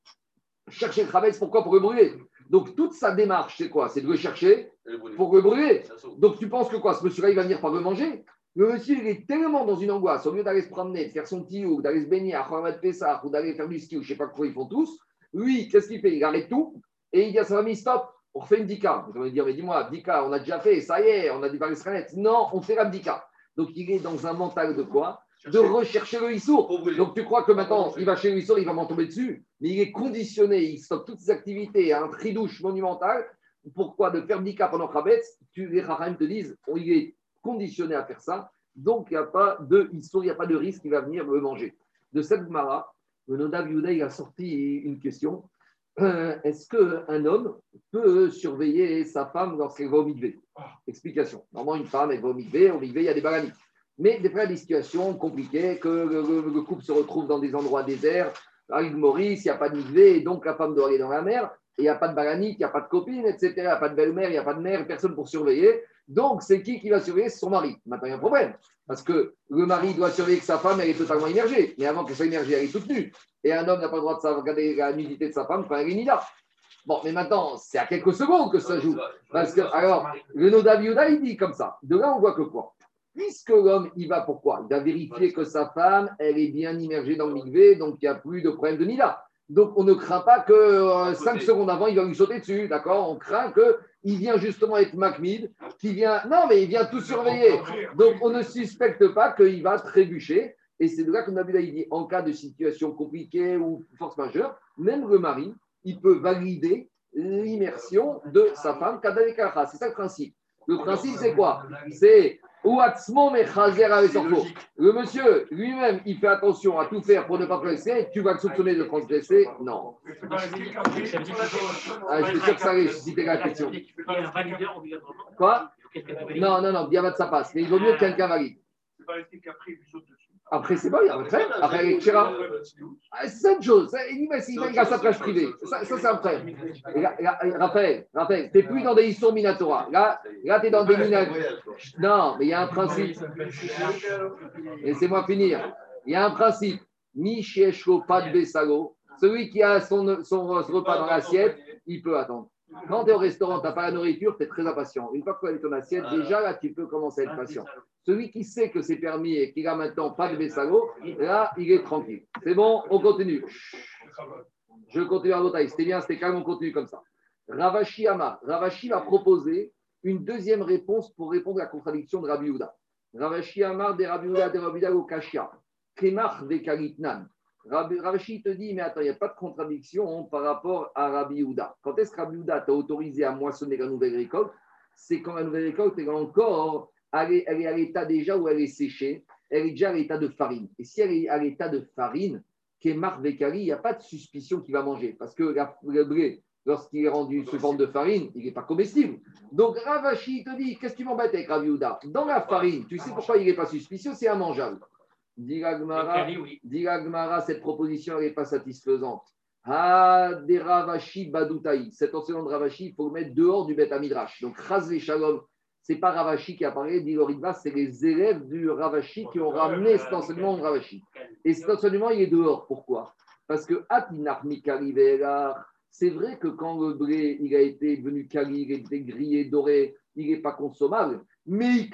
chercher le Hametz, pourquoi? Pour le brûler. Donc toute sa démarche, c'est quoi? C'est de le chercher pour le brûler. Donc tu penses que quoi? Ce monsieur-là, il va venir par le manger? Le monsieur, il est tellement dans une angoisse, au lieu d'aller se promener, de faire son petit ou d'aller se baigner à Khamat Pessah ou d'aller faire du ski ou je ne sais pas quoi ils font tous, lui, qu'est-ce qu'il fait? Il arrête tout et il dit à sa famille stop, on refait une dika. Vous allez dire, mais dis-moi, dika, on a déjà fait, ça y est, on a du Paris Non, on fait la dika. Donc il est dans un mental de quoi? De rechercher le Issour. Donc tu crois que maintenant, il va chez le Issour, il va m'en tomber dessus, mais il est conditionné, il stoppe toutes ses activités à un tridouche monumental. Pourquoi de faire dika pendant Khabetz tu, Les Rahim te disent, il est conditionné à faire ça. Donc, il n'y a pas de il n'y a pas de risque qu'il va venir le manger. De cette Mara, le Nodav il a sorti une question. Euh, est-ce qu'un homme peut surveiller sa femme lorsqu'elle va au mikvé? Explication. Normalement, une femme, elle va au mikvé. Au mikvé, il y a des balaniques. Mais des fois, des situations compliquées, que le, couple se retrouve dans des endroits déserts, à Maurice, il n'y a pas de mikvé, et donc la femme doit aller dans la mer, et il n'y a pas de balanique, il n'y a pas de copine, etc. Il n'y a pas de belle-mère, il n'y a pas de mère, personne pour surveiller. Donc, c'est qui qui va surveiller? C'est son mari. Maintenant, il y a un problème. Parce que le mari doit surveiller que sa femme, elle est totalement immergée. Mais avant qu'elle soit immergée, elle est toute nue. Et un homme n'a pas le droit de regarder la nudité de sa femme quand elle est là. Bon, mais maintenant, c'est à quelques secondes que ça joue. Parce que, alors, le Noda il dit comme ça. De là, on voit que quoi? Puisque l'homme, il va pourquoi? Il va vérifier que sa femme, elle est bien immergée dans le migvé, donc il n'y a plus de problème de nida. Donc, on ne craint pas que 5 euh, secondes avant, il va lui sauter dessus, d'accord? On craint qu'il vient justement être Macmid, qui vient. Non, mais il vient tout surveiller. Donc, on ne suspecte pas qu'il va trébucher. Et c'est de là Nabil a dit en cas de situation compliquée ou force majeure, même le mari, il peut valider l'immersion de sa femme. C'est ça le principe. Le principe, c'est quoi? C'est le monsieur lui-même, il fait attention à tout faire pour ne pas transgresser. Tu vas le soupçonner de transgresser? Non. Ah, je suis sûr que ça arrive, si la question. Quoi? Non, non, non, Diabat ça passe. Mais il vaut mieux que quelqu'un valide. C'est pas resté qu'après, il saute dessus. Après, c'est bon, il y a un frère. Après, avec Chira. Ah, c'est une chose. Il va à sa plage privée. Ça, c'est un frère. Raphaël, Raphaël, tu n'es plus dans des histoires Minatora. Là, là tu es dans des Minatora. Non, mais il y a un principe. Laissez-moi finir. Il y a un principe. Pas de Bessalo. Celui qui a son, son repas dans l'assiette, il peut attendre. Quand tu es au restaurant, tu n'as pas la nourriture, tu es très impatient. Une fois que tu as ton assiette, déjà là, tu peux commencer à être patient. Celui qui sait que c'est permis et qui a maintenant pas de Bessago, là, il est tranquille. C'est bon, on continue. Je continue à voter. C'était bien, c'était calme, on continue comme ça. Ravashi Ama. Ravashi va proposer une deuxième réponse pour répondre à la contradiction de Rabbi Uda. Ravashi Amar de Rabbi Uda de Rabbi Uda au Kashia. Kemach de Kalitnan. Ravashi te dit, mais attends, il n'y a pas de contradiction par rapport à Rabbi Uda. Quand est-ce que Rabbi Uda t'a autorisé à moissonner la nouvelle récolte? C'est quand la nouvelle récolte est encore elle est, à l'état déjà où elle est séchée, elle est déjà à l'état de farine. Et si elle est à l'état de farine, Kemar Vekari, il n'y a pas de suspicion qu'il va manger. Parce que le blé, lorsqu'il est rendu sous forme de farine, il n'est pas comestible. Donc Ravashi te dit Qu'est-ce que tu m'embêtes avec Raviuda Dans la farine, tu sais pourquoi il n'est pas suspicieux C'est immangeable. Dit Gmara, cette proposition n'est pas satisfaisante. Ah, des Ravashi Badoutaï. Cet enseignant de Ravashi, il faut le mettre dehors du Beth Amidrash. Donc, Razé Shalom, c'est pas Ravashi qui apparaît, dit Loridva, c'est les élèves du Ravashi qui ont ramené cet enseignement de Ravashi. Et cet enseignement, il est dehors. Pourquoi? Parce que c'est vrai que quand le blé il a été venu cali, il a été grillé, doré, il n'est pas consommable. Mais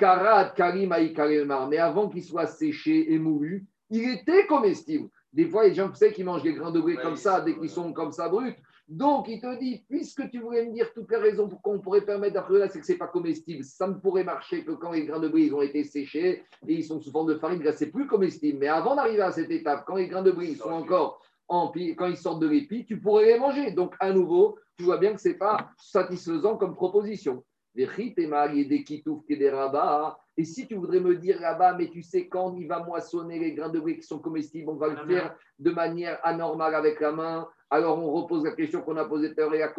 avant qu'il soit séché et moulu, il était comestible. Des fois, il y a des gens qui mangent des grains de blé comme ça, dès qu'ils sont comme ça bruts. Donc, il te dit, puisque tu voulais me dire toutes les raisons pour qu'on pourrait permettre d'après là, c'est que ce n'est pas comestible. Ça ne pourrait marcher que quand les grains de blé ont été séchés et ils sont sous forme de farine, là, c'est plus comestible. Mais avant d'arriver à cette étape, quand les grains de blé sont encore en quand ils sortent de l'épi, tu pourrais les manger. Donc, à nouveau, tu vois bien que ce n'est pas satisfaisant comme proposition. Et Et si tu voudrais me dire là-bas, mais tu sais, quand il va moissonner les grains de blé qui sont comestibles, on va le faire de manière anormale avec la main, alors on repose la question qu'on a posée tout à l'heure,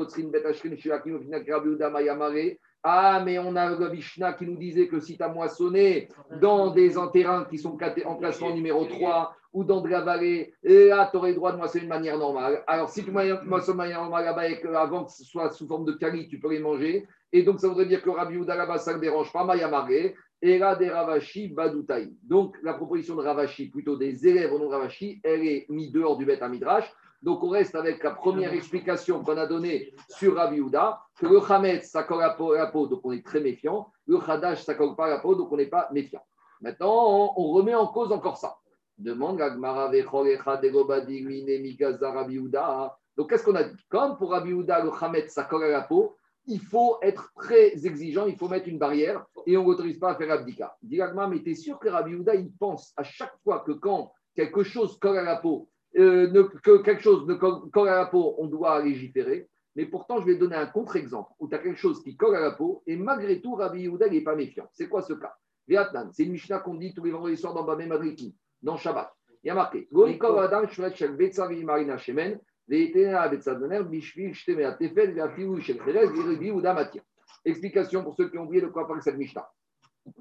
ah, mais on a le Vishna qui nous disait que si tu as moissonné dans des terrains qui sont en classement numéro 3 ou dans de la vallée, là, tu aurais le droit de moissonner de manière normale. Alors, si tu moissonnes de manière normale là-bas et avant que ce soit sous forme de cali, tu peux les manger. Et donc, ça voudrait dire que Rabbi Ouda là-bas, ça ne dérange pas, Mayamare. Et là, des Ravashi, Badoutai. Donc, la proposition de Ravashi, plutôt des élèves au nom Ravashi, elle est mise dehors du Beth Midrash. Donc, on reste avec la première explication qu'on a donnée sur Rabbi Houda, que le Hametz, ça colle à la peau, donc on est très méfiant. Le Hadash, ça colle pas à la peau, donc on n'est pas méfiant. Maintenant, on, remet en cause encore ça. Demande Rabbi Donc, qu'est-ce qu'on a dit? Comme pour Rabbi le Hametz, ça colle à la peau, il faut être très exigeant, il faut mettre une barrière et on n'autorise pas à faire abdika. Dit mais tu es sûr que Rabbi il pense à chaque fois que quand quelque chose colle à la peau, euh, que quelque chose ne colle à la peau, on doit légiférer. Mais pourtant, je vais donner un contre-exemple où tu as quelque chose qui colle à la peau et malgré tout, Rabbi Yehuda n'est pas méfiant. C'est quoi ce cas? Vietnam, c'est une Mishnah qu'on dit tous les vendredis soirs dans Bamé Madriki, dans Shabbat. Il y a marqué Explication pour ceux qui ont oublié de quoi parle cette Mishnah.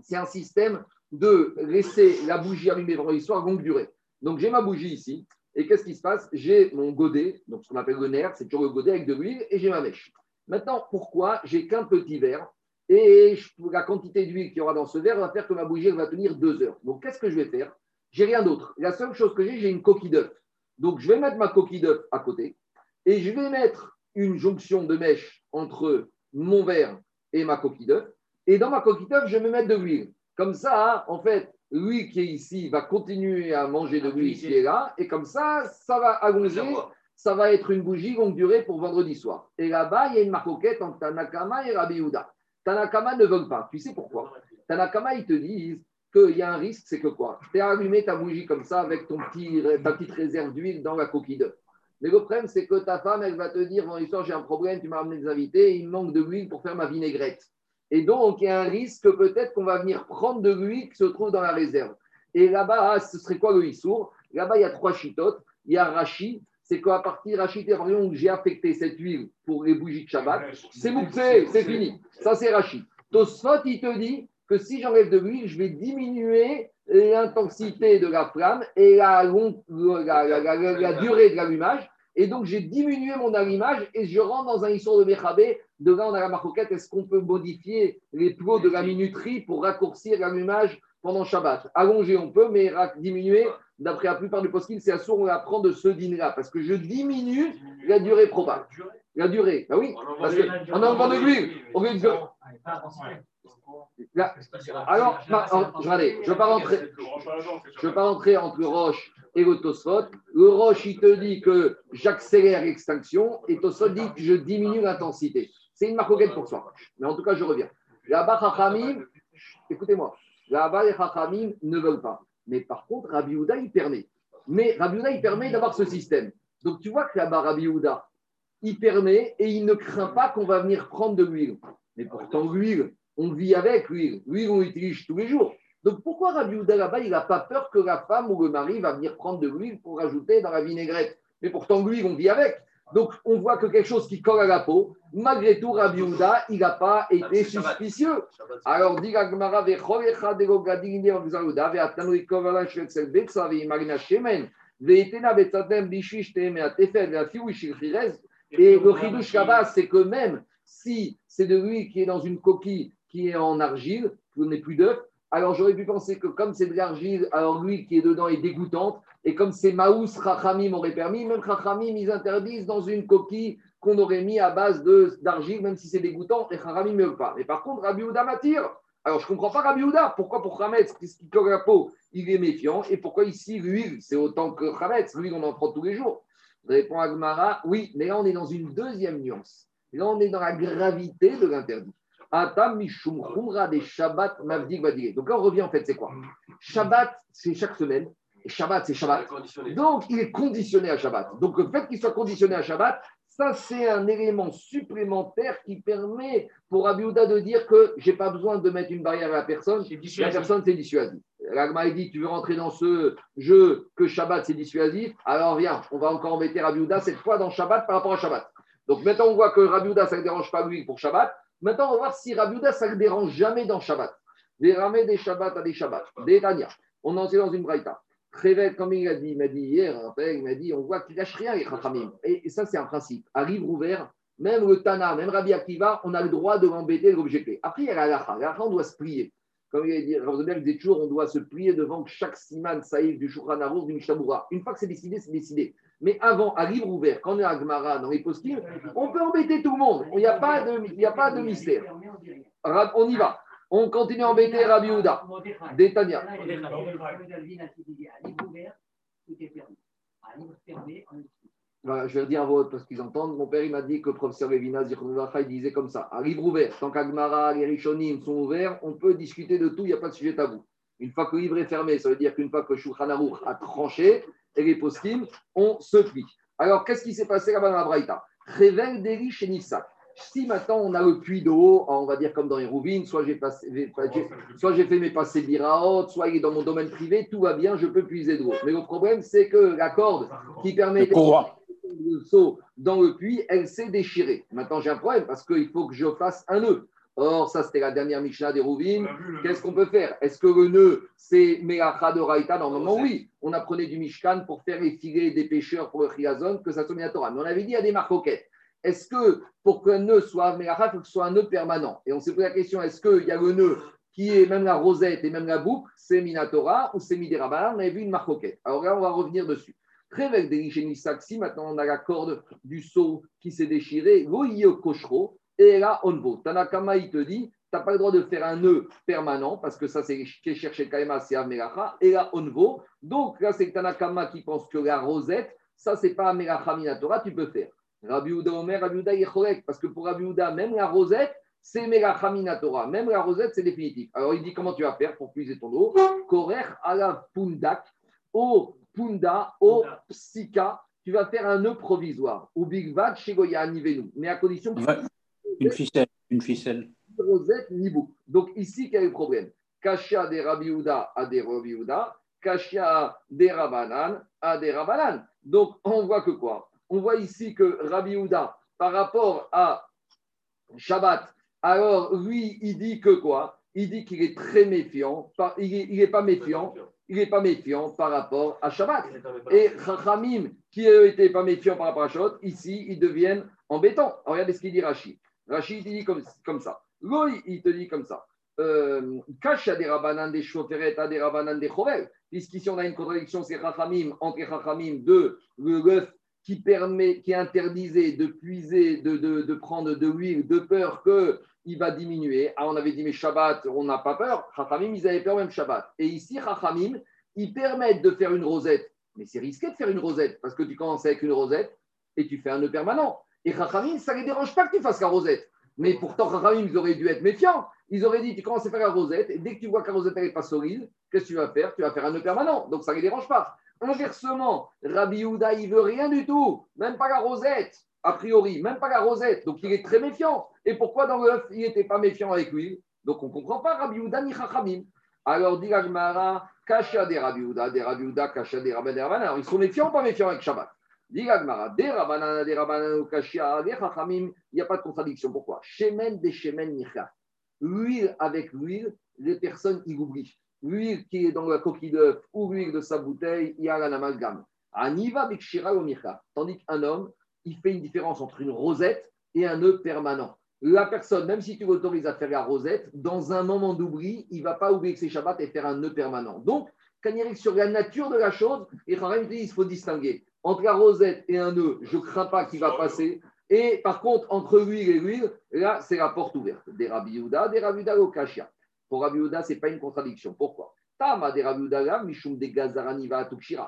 C'est un système de laisser la bougie allumée vendredi soir longue durée. Donc j'ai ma bougie ici, et qu'est-ce qui se passe? J'ai mon godet, donc ce qu'on appelle le nerf, c'est toujours le godet avec de l'huile, et j'ai ma mèche. Maintenant, pourquoi J'ai qu'un petit verre, et la quantité d'huile qu'il y aura dans ce verre va faire que ma bougie va tenir deux heures? Donc, qu'est-ce que je vais faire? J'ai rien d'autre. La seule chose que j'ai, j'ai une coquille d'œuf. Donc, je vais mettre ma coquille d'œuf à côté, et je vais mettre une jonction de mèche entre mon verre et ma coquille d'œuf. Et dans ma coquille d'œuf, je vais mettre de l'huile. Comme ça, en fait, lui qui est ici va continuer à manger de l'huile qui est là, et comme ça, ça va allonger, ça va être une bougie longue durée pour vendredi soir. Et là-bas, il y a une marcoquette entre Tanakama et Houda. Tanakama ne veut pas. Tu sais pourquoi? Tanakama, ils te disent qu'il y a un risque, c'est que quoi? Tu as allumé ta bougie comme ça avec ton petit, ta petite réserve d'huile dans la coquille d'œuf. Mais le problème, c'est que ta femme, elle va te dire, vendredi soir, j'ai un problème, tu m'as amené des invités, il me manque de l'huile pour faire ma vinaigrette. Et donc, il y a un risque peut-être qu'on va venir prendre de l'huile qui se trouve dans la réserve. Et là-bas, ah, ce serait quoi le Issour? Là-bas, il y a trois chitotes. Il y a Rachi, c'est qu'à partir Rachi, où j'ai affecté cette huile pour les bougies de Shabbat, c'est moukse, c'est fini. Ça, c'est Rachi. Tosfot, il te dit que si j'enlève de l'huile, je vais diminuer l'intensité de la flamme et la, la durée de l'allumage. Et donc, j'ai diminué mon allumage et je rentre dans un histoire de Mechabé. De là, on a la marcoquette. Est-ce qu'on peut modifier les plots de la minuterie pour raccourcir l'allumage pendant Shabbat? Allonger, on peut, mais diminuer, d'après la plupart du post c'est assourd, on apprend de ce dîner-là. Parce que je diminue la durée probable. La durée, bah oui. Parce que, on enlevant de l'huile. Au lieu de. Alors, je ne vais pas rentrer, pas entre Roche et le Tosfot. Le Roche, il te dit que j'accélère l'extinction et Tosfot dit que je diminue l'intensité. C'est une marcoquette pour soi. Mais en tout cas, je reviens. Là-bas, Chachamim, écoutez-moi, là-bas, les Chachamim ne veulent pas. Mais par contre, Rabbi Houda, il permet. Mais Rabbi Houda, il permet d'avoir ce système. Donc, tu vois que là-bas, Rabbi Houda, il permet et il ne craint pas qu'on va venir prendre de l'huile. Mais pourtant, l'huile, on vit avec l'huile. L'huile, on l'utilise tous les jours. Donc pourquoi Rabbi Houda là-bas, il n'a pas peur que la femme ou le mari va venir prendre de l'huile pour rajouter dans la vinaigrette? Mais pourtant, l'huile, on vit avec. Donc on voit que quelque chose qui colle à la peau, malgré tout, Rabbi Houda, il n'a pas été suspicieux. Alors, dit Gagmara, et le chidouche là c'est que même si c'est de l'huile qui est dans une coquille qui est en argile, vous n'avez plus d'œuf, alors j'aurais pu penser que comme c'est de l'argile, alors l'huile qui est dedans est dégoûtante. Et comme c'est Maous, Rachamim aurait permis, même Rachamim, ils interdisent dans une coquille qu'on aurait mis à base d'argile, même si c'est dégoûtant, et Rachamim ne veut pas. Mais par contre, Rabbi Houda m'attire. Alors je ne comprends pas Rabbi Houda. Pourquoi pour Hametz, qui colle la peau, il est méfiant Et pourquoi ici, l'huile, c'est autant que Hametz L'huile, on en prend tous les jours? Répond Agmara, oui, mais là on est dans une deuxième nuance. Là on est dans la gravité de l'interdit. Donc là, on revient en fait, c'est quoi? Shabbat, c'est chaque semaine. Et Shabbat, c'est Shabbat. Donc, il est conditionné à Shabbat. Donc, le fait qu'il soit conditionné à Shabbat, Ça, c'est un élément supplémentaire qui permet pour Abiouda de dire que je n'ai pas besoin de mettre une barrière à la personne. La personne, c'est dissuasif. L'agma dit Tu veux rentrer dans ce jeu que Shabbat, c'est dissuasif Alors viens, on va encore embêter Abiouda cette fois dans Shabbat par rapport à Shabbat. Donc maintenant, on voit que Rabiouda, ça ne dérange pas lui pour Shabbat. Maintenant, on va voir si Rabiouda, ça ne dérange jamais dans Shabbat. Des ramés des Shabbat à des Shabbat. Des Tania. On en sait dans une braïta. Réveil, comme il a dit, il m'a dit hier, il m'a dit, on voit qu'il lâche rien, les Chachamim. Et, ça, c'est un principe. À livre ouvert, même le Tana, même Rabbi Akiva, on a le droit de l'embêter, de l'objecter. Après, il y a la Lacha. La on doit se plier. Comme il a dit, Rosenberg disait toujours, on doit se plier devant chaque siman saïf du Shulchan Aruch, du Mishabura. Une fois que c'est décidé, c'est décidé. Mais avant, à livre ouvert, quand on est à Gmara, dans les postimes, on peut embêter tout le monde. Il n'y a, pas de, il a pas de mystère. On y va. On continue à embêter Rabbi Houda. Détania. Je vais dire à votre parce qu'ils entendent. Mon père, il m'a dit que le professeur Levina il disait comme ça un livre ouvert, tant qu'Agmara, les Rishonim sont ouverts, on peut discuter de tout, il n'y a pas de sujet tabou. Une fois que le livre est fermé, ça veut dire qu'une fois que Shulchan a tranché, et les postim, on se plie. Alors, qu'est-ce qui s'est passé là-bas dans la Braïta? Révèle des chez Nissak si maintenant on a le puits d'eau, on va dire comme dans les rouvines, soit j'ai soit j'ai fait mes passés biraot, soit il est dans mon domaine privé, tout va bien, je peux puiser de l'eau. Mais le problème, c'est que la corde qui permet de le dans le puits, elle s'est déchirée. Maintenant, j'ai un problème parce qu'il faut que je fasse un nœud. Or, ça, c'était la dernière Mishnah des Rouvines. Qu'est-ce qu'on peut faire? Est-ce que le nœud, c'est Melacha de Raïta? Normalement, oui. On apprenait du Mishkan pour faire les filets des pêcheurs pour le Chiazon, que ça soit Torah. Mais on avait dit, il y a des marcoquettes est-ce que pour qu'un nœud soit il faut que ce soit un nœud permanent? Et on s'est posé la question est-ce qu'il y a le nœud qui est même la rosette et même la boucle, c'est Minatora ou c'est Midirabanan On avait vu une marcoquette. Alors là, on va revenir dessus. Très des si maintenant on a la corde du seau qui s'est déchirée, Goyo Koshro, et là, on vaut. Tanakama, il te dit, tu n'as pas le droit de faire un nœud permanent, parce que ça, c'est cherché Kaima, c'est Amelacha, et là, on vaut. Donc là, c'est Tanakama qui pense que la rosette, ça, c'est pas Amelacha Minatora, tu peux faire. Rabbi Ouda Omer, Rabbi Ouda Yechorek, parce que pour Rabbi Ouda, même la rosette, c'est Melachamina Torah. Même la rosette, c'est définitif. Alors il dit comment tu vas faire pour puiser ton eau? Korer ala pundak, au punda, au psika, tu vas faire un nœud provisoire. Ou big bag chez Goya Nivenu. Mais à condition que. Une ficelle. Une ficelle. Rosette, nibou. Donc ici, quel est le problème? Kashia des Rabbi Ouda à des Rabbi Ouda, Kashia des Rabanan à des Rabanan. Donc on voit que quoi? On voit ici que Rabbi Houda, par rapport à Shabbat, alors lui, il dit que quoi? Il dit qu'il est très méfiant, il n'est pas méfiant, il n'est pas méfiant par rapport à Shabbat. Et Chachamim, qui n'était pas méfiant par rapport à Shabbat, ici, ils deviennent embêtants. regardez ce qu'il dit Rachid. Rachid, il dit comme, comme ça. Loi, il te dit comme ça. Cache euh, des rabanan des chaufferet à des rabanan des chovel. Puisqu'ici, on a une contradiction, c'est Chachamim, entre Chachamim de l'œuf qui permet, qui interdisait de puiser, de, de, de prendre de l'huile de peur qu'il va diminuer. Ah, on avait dit, mais Shabbat, on n'a pas peur. Chachamim, ils avaient peur même Shabbat. Et ici, Chachamim, ils permettent de faire une rosette. Mais c'est risqué de faire une rosette parce que tu commences avec une rosette et tu fais un nœud permanent. Et Chachamim, ça ne les dérange pas que tu fasses la rosette. Mais pourtant, Chachamim, ils auraient dû être méfiants. Ils auraient dit, tu commences à faire la rosette et dès que tu vois que la rosette n'est pas solide, qu'est-ce que tu vas faire? Tu vas faire un nœud permanent. Donc ça ne les dérange pas. Inversement, Rabbi Houda, il veut rien du tout, même pas la rosette, a priori, même pas la rosette. Donc il est très méfiant. Et pourquoi dans l'œuf, il n'était pas méfiant avec lui? Donc on ne comprend pas Rabbi Houda ni Chachamim. Alors dit Agmara, Kasha des Rabbi Houda, des Rabbi Houda, Kasha des Rabbi Alors ils sont méfiants ou pas méfiants avec Shabbat? Dit Agmara, des Rabbanan, des Kasha, des Chachamim, il n'y a pas de contradiction. Pourquoi? Shemen des Shemen. L'huile avec l'huile, les personnes y oublient l'huile qui est dans la coquille d'œuf ou l'huile de sa bouteille, il y a un amalgame. Aniva Tandis qu'un homme, il fait une différence entre une rosette et un nœud permanent. La personne, même si tu l'autorises à faire la rosette, dans un moment d'oubli, il ne va pas oublier que c'est Shabbat et faire un nœud permanent. Donc, quand il sur la nature de la chose, il faut distinguer. Entre la rosette et un nœud, je ne crains pas qu'il va passer. Et par contre, entre l'huile et l'huile, là, c'est la porte ouverte. Des Rabbi des Rabbi Kashia. Pour Rabbi Yehuda, ce n'est pas une contradiction. Pourquoi?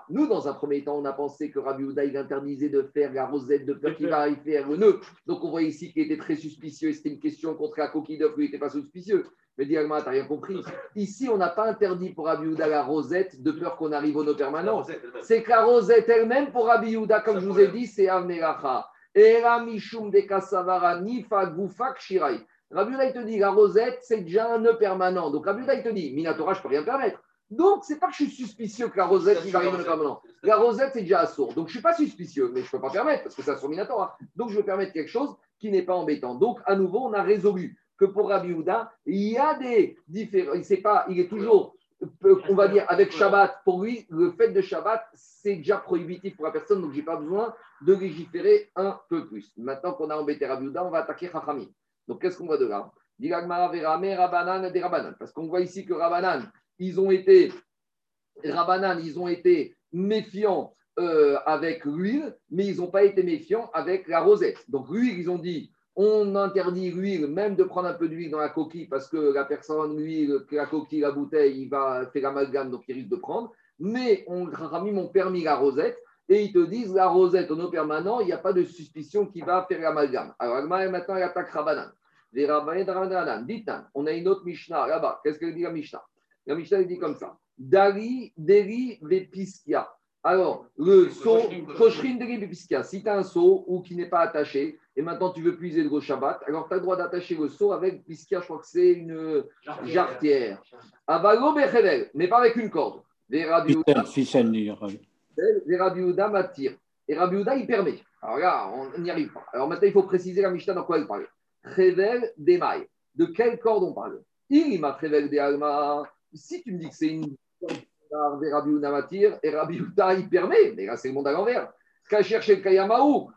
Nous, dans un premier temps, on a pensé que Rabbi Yehuda, il interdisait de faire la rosette de peur qu'il va y faire le nœud. Donc, on voit ici qu'il était très suspicieux. C'était une question contre la coquille d'œuf il n'était pas suspicieux. Mais dis, tu n'as rien compris. Ici, on n'a pas interdit pour Rabbi Yehuda la rosette de peur qu'on arrive au nœud permanent. C'est que la rosette elle-même, pour Rabbi Yehuda, comme je vous ai dit, c'est Avneracha. Era Mishum de Kasavara Nifa Gufak Shirai. Rabbi il te dit, la rosette, c'est déjà un nœud permanent. Donc Rabbi il te dit, Minatora, je ne peux rien permettre. Donc, c'est pas que je suis suspicieux que la rosette, il va arriver permanent. La rosette, c'est déjà assourd. Donc, je suis pas suspicieux, mais je peux pas permettre parce que c'est assourd Minatora. Donc, je veux permettre quelque chose qui n'est pas embêtant. Donc, à nouveau, on a résolu que pour Rabbi Houda, il y a des différences. Il sait pas, il est toujours, on va dire, avec Shabbat. Pour lui, le fait de Shabbat, c'est déjà prohibitif pour la personne, donc je n'ai pas besoin de légiférer un peu plus. Maintenant qu'on a embêté Rabbi Houda, on va attaquer Chachamim. Donc, qu'est-ce qu'on voit de là? Parce qu'on voit ici que Rabanan, ils ont été, ils ont été méfiants euh, avec l'huile, mais ils n'ont pas été méfiants avec la rosette. Donc, l'huile, ils ont dit on interdit l'huile, même de prendre un peu d'huile dans la coquille, parce que la personne, l'huile, la coquille, la bouteille, il va faire l'amalgame, donc il risque de prendre. Mais on, Rami m'ont permis la rosette, et ils te disent la rosette au nom permanent, il n'y a pas de suspicion qui va faire l'amalgame. Alors maintenant, il attaque Rabanan. On a une autre Mishnah là-bas. Qu'est-ce qu'elle dit la Mishnah? La Mishnah dit comme ça Dari, Deri, Vepiskia. Alors, le seau, si tu as un seau ou qui n'est pas attaché, et maintenant tu veux puiser le Shabbat, alors tu as le droit d'attacher le seau avec Piskia, je crois que c'est une jarretière. Avalo mais pas avec une corde. Rabiouda m'attire. Et Rabiouda, il permet. Alors là, on n'y arrive pas. Alors maintenant, il faut préciser la Mishnah dans quoi elle parle. Révèle des mailles. De quelle corde on parle? Il m'a révèle des alma. Si tu me dis que c'est une Rabbi Matir et Rabbi il permet, mais là c'est le monde à l'envers. Qu'a cherché le Kayamaou,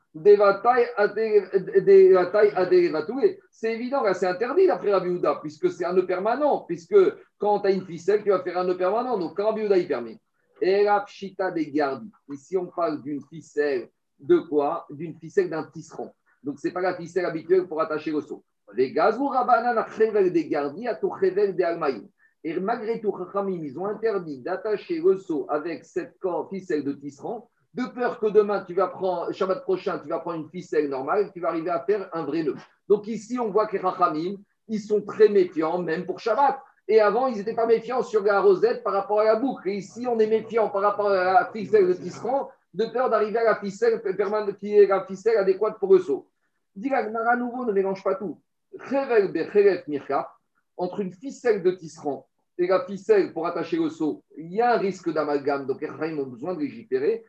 c'est évident, là c'est interdit d'après Rabbi Houda, puisque c'est un nœud permanent, puisque quand tu as une ficelle, tu vas faire un nœud permanent, donc quand Rabbi il permet. Et la des gardes, ici on parle d'une ficelle de quoi? D'une ficelle d'un tisserand. Donc c'est pas la ficelle habituelle pour attacher le seau. Les gazou rabanan des gardi à tout des almaïm. Et malgré tout, ils ont interdit d'attacher le seau avec cette ficelle de tisserand, de peur que demain, tu vas prendre, Shabbat prochain, tu vas prendre une ficelle normale tu vas arriver à faire un vrai nœud. Donc ici, on voit que les ils sont très méfiants, même pour Shabbat. Et avant, ils n'étaient pas méfiants sur la rosette par rapport à la boucle. Et ici, on est méfiant par rapport à la ficelle de tisserand, de peur d'arriver à la ficelle qui la ficelle adéquate pour le seau. Dis à nouveau, ne mélange pas tout. Entre une ficelle de tisserand et la ficelle pour attacher le seau, il y a un risque d'amalgame, donc les ont besoin de légiférer.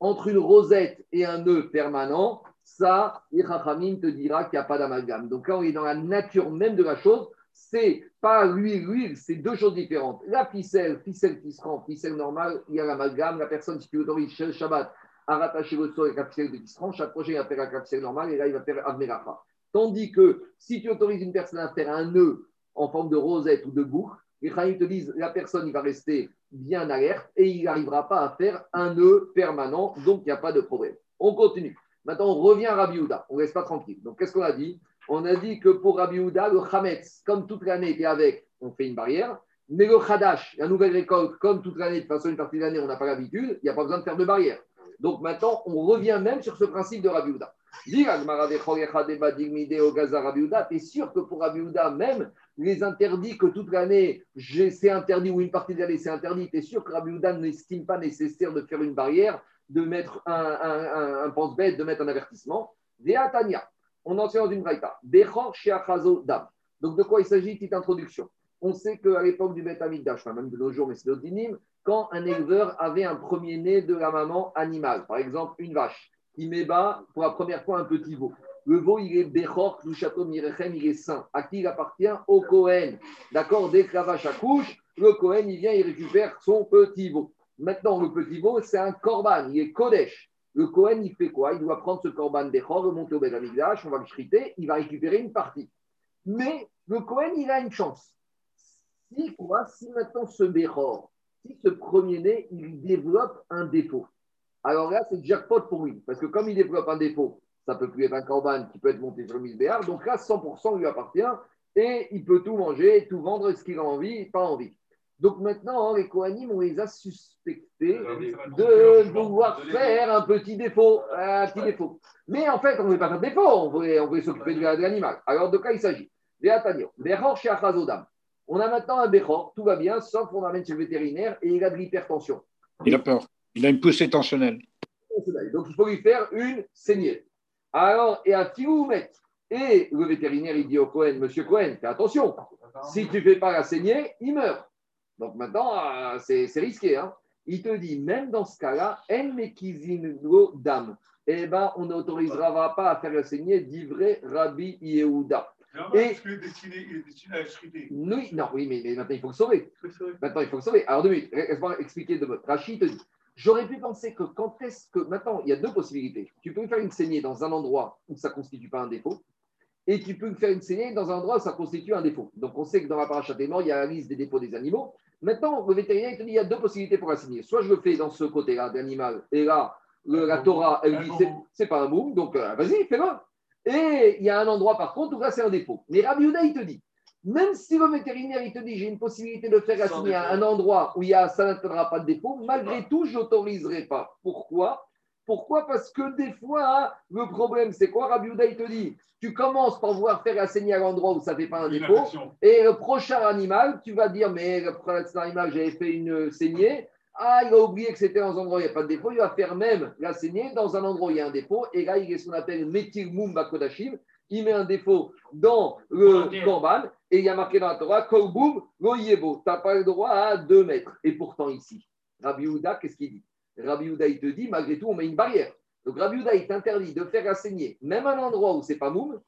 Entre une rosette et un nœud permanent, ça, les te dira qu'il n'y a pas d'amalgame. Donc là, on est dans la nature même de la chose. C'est pas l'huile, l'huile, c'est deux choses différentes. La ficelle, ficelle qui se rend, ficelle normale, il y a l'amalgame. La personne, si tu autorise Shabbat à rattacher le seau avec la ficelle qui se rend, chaque projet, il va faire la ficelle normale et là, il va faire Avmeracha. Tandis que si tu autorises une personne à faire un nœud en forme de rosette ou de boucle, les Khaïm te disent la personne il va rester bien alerte et il n'arrivera pas à faire un nœud permanent, donc il n'y a pas de problème. On continue. Maintenant, on revient à Rabbi Houda. On ne reste pas tranquille. Donc, qu'est-ce qu'on a dit? On a dit que pour Rabbi Houda, le Hametz, comme toute l'année était avec, on fait une barrière. Mais le Khadash, la nouvelle récolte, comme toute l'année, de toute façon, une partie de l'année, on n'a pas l'habitude, il n'y a pas besoin de faire de barrière. Donc maintenant, on revient même sur ce principe de Rabbi Houda. Dis, tu es sûr que pour Rabbi même les interdits que toute l'année, c'est interdit ou une partie de l'année c'est interdit, tu es sûr que Rabbi n'estime pas nécessaire de faire une barrière, de mettre un, un, pense-bête, de mettre un avertissement? Tania, on enseigne dans une braïta. dam. Donc de quoi il s'agit, petite introduction. On sait qu'à l'époque du Beth Amikdash, même de nos jours, mais c'est d'autres quand un éleveur avait un premier-né de la maman animale, par exemple une vache, qui met bas pour la première fois un petit veau. Le veau, il est Bechor, le château Mirechem, il est saint. À qui il appartient? Au Cohen. D'accord? Dès que la vache accouche, le Cohen, il vient, il récupère son petit veau. Maintenant, le petit veau, c'est un korban, il est Kodesh. Le Cohen, il fait quoi? Il doit prendre ce korban Bechor, le monter au Beth on va le chriter, il va récupérer une partie. Mais le Cohen, il a une chance. Si, quoi, si maintenant ce Bechor, si ce premier-né, il développe un défaut, alors là, c'est jackpot pour lui. Parce que comme il développe un défaut, ça peut plus être un corban qui peut être monté sur le misbéar. Donc là, 100% lui appartient et il peut tout manger, tout vendre, ce qu'il a envie, pas envie. Donc maintenant, les Kohanim, on les a suspectés de vouloir faire un petit défaut. Un petit défaut. Mais en fait, on ne veut pas faire de défaut, on voulait, on s'occuper de l'animal. Alors, de quoi il s'agit? On a maintenant un Bechor, tout va bien, sauf qu'on amène chez le vétérinaire et il a de l'hypertension. Il a peur. Il a une poussée tensionnelle. Donc il faut lui faire une saignée. Alors, et à Tioumet, et le vétérinaire, il dit au Cohen, Monsieur Cohen, fais attention, si tu ne fais pas la saignée, il meurt. Donc maintenant, euh, c'est risqué. Hein. Il te dit, même dans ce cas-là, en dam, eh ben, on n'autorisera pas à faire la saignée d'ivrer Rabbi Yehuda. Et il est destiné, il est destiné à excréter. Oui, non, oui, mais, maintenant il faut le sauver. Maintenant il faut le sauver. Alors, deux minutes, laisse-moi expliquer de Rachid te dit J'aurais pu penser que quand est-ce que. Maintenant, il y a deux possibilités. Tu peux faire une saignée dans un endroit où ça ne constitue pas un défaut, et tu peux faire une saignée dans un endroit où ça constitue un défaut. Donc, on sait que dans la paracha des morts, il y a la liste des défauts des animaux. Maintenant, le vétérinaire, il te dit il y a deux possibilités pour la saigner. Soit je le fais dans ce côté-là d'animal, et là, la Torah, elle dit c'est pas un moum, donc euh, vas-y, fais-le. Et il y a un endroit, par contre, où là, c'est un défaut. Mais Rabbi il te dit même si le vétérinaire il te dit j'ai une possibilité de faire assigner à un endroit où il y a, ça n'aura pas de défaut, malgré tout, je n'autoriserai pas. Pourquoi? Pourquoi? Parce que des fois, le problème, c'est quoi? Rabbi il te dit tu commences par vouloir faire assigner à l'endroit où ça ne fait pas un défaut, et le prochain animal, tu vas dire mais le prochain animal, j'avais fait une saignée. Ah, il a oublié que c'était dans un endroit où il n'y a pas de défaut. Il va faire même la saignée dans un endroit où il y a un défaut. Et là, il est ce qu'on appelle Metir Mumba Kodashim il met un défaut dans le Korban et il y a marqué dans la Torah, Kolboum, Goyebo, tu n'as pas le droit à 2 mètres. Et pourtant, ici, Rabbi Houda, qu'est-ce qu'il dit? Rabbi Houda, il te dit, malgré tout, on met une barrière. Donc Rabbi Houda, il t'interdit de faire assaigner, même à un endroit où c'est pas moum,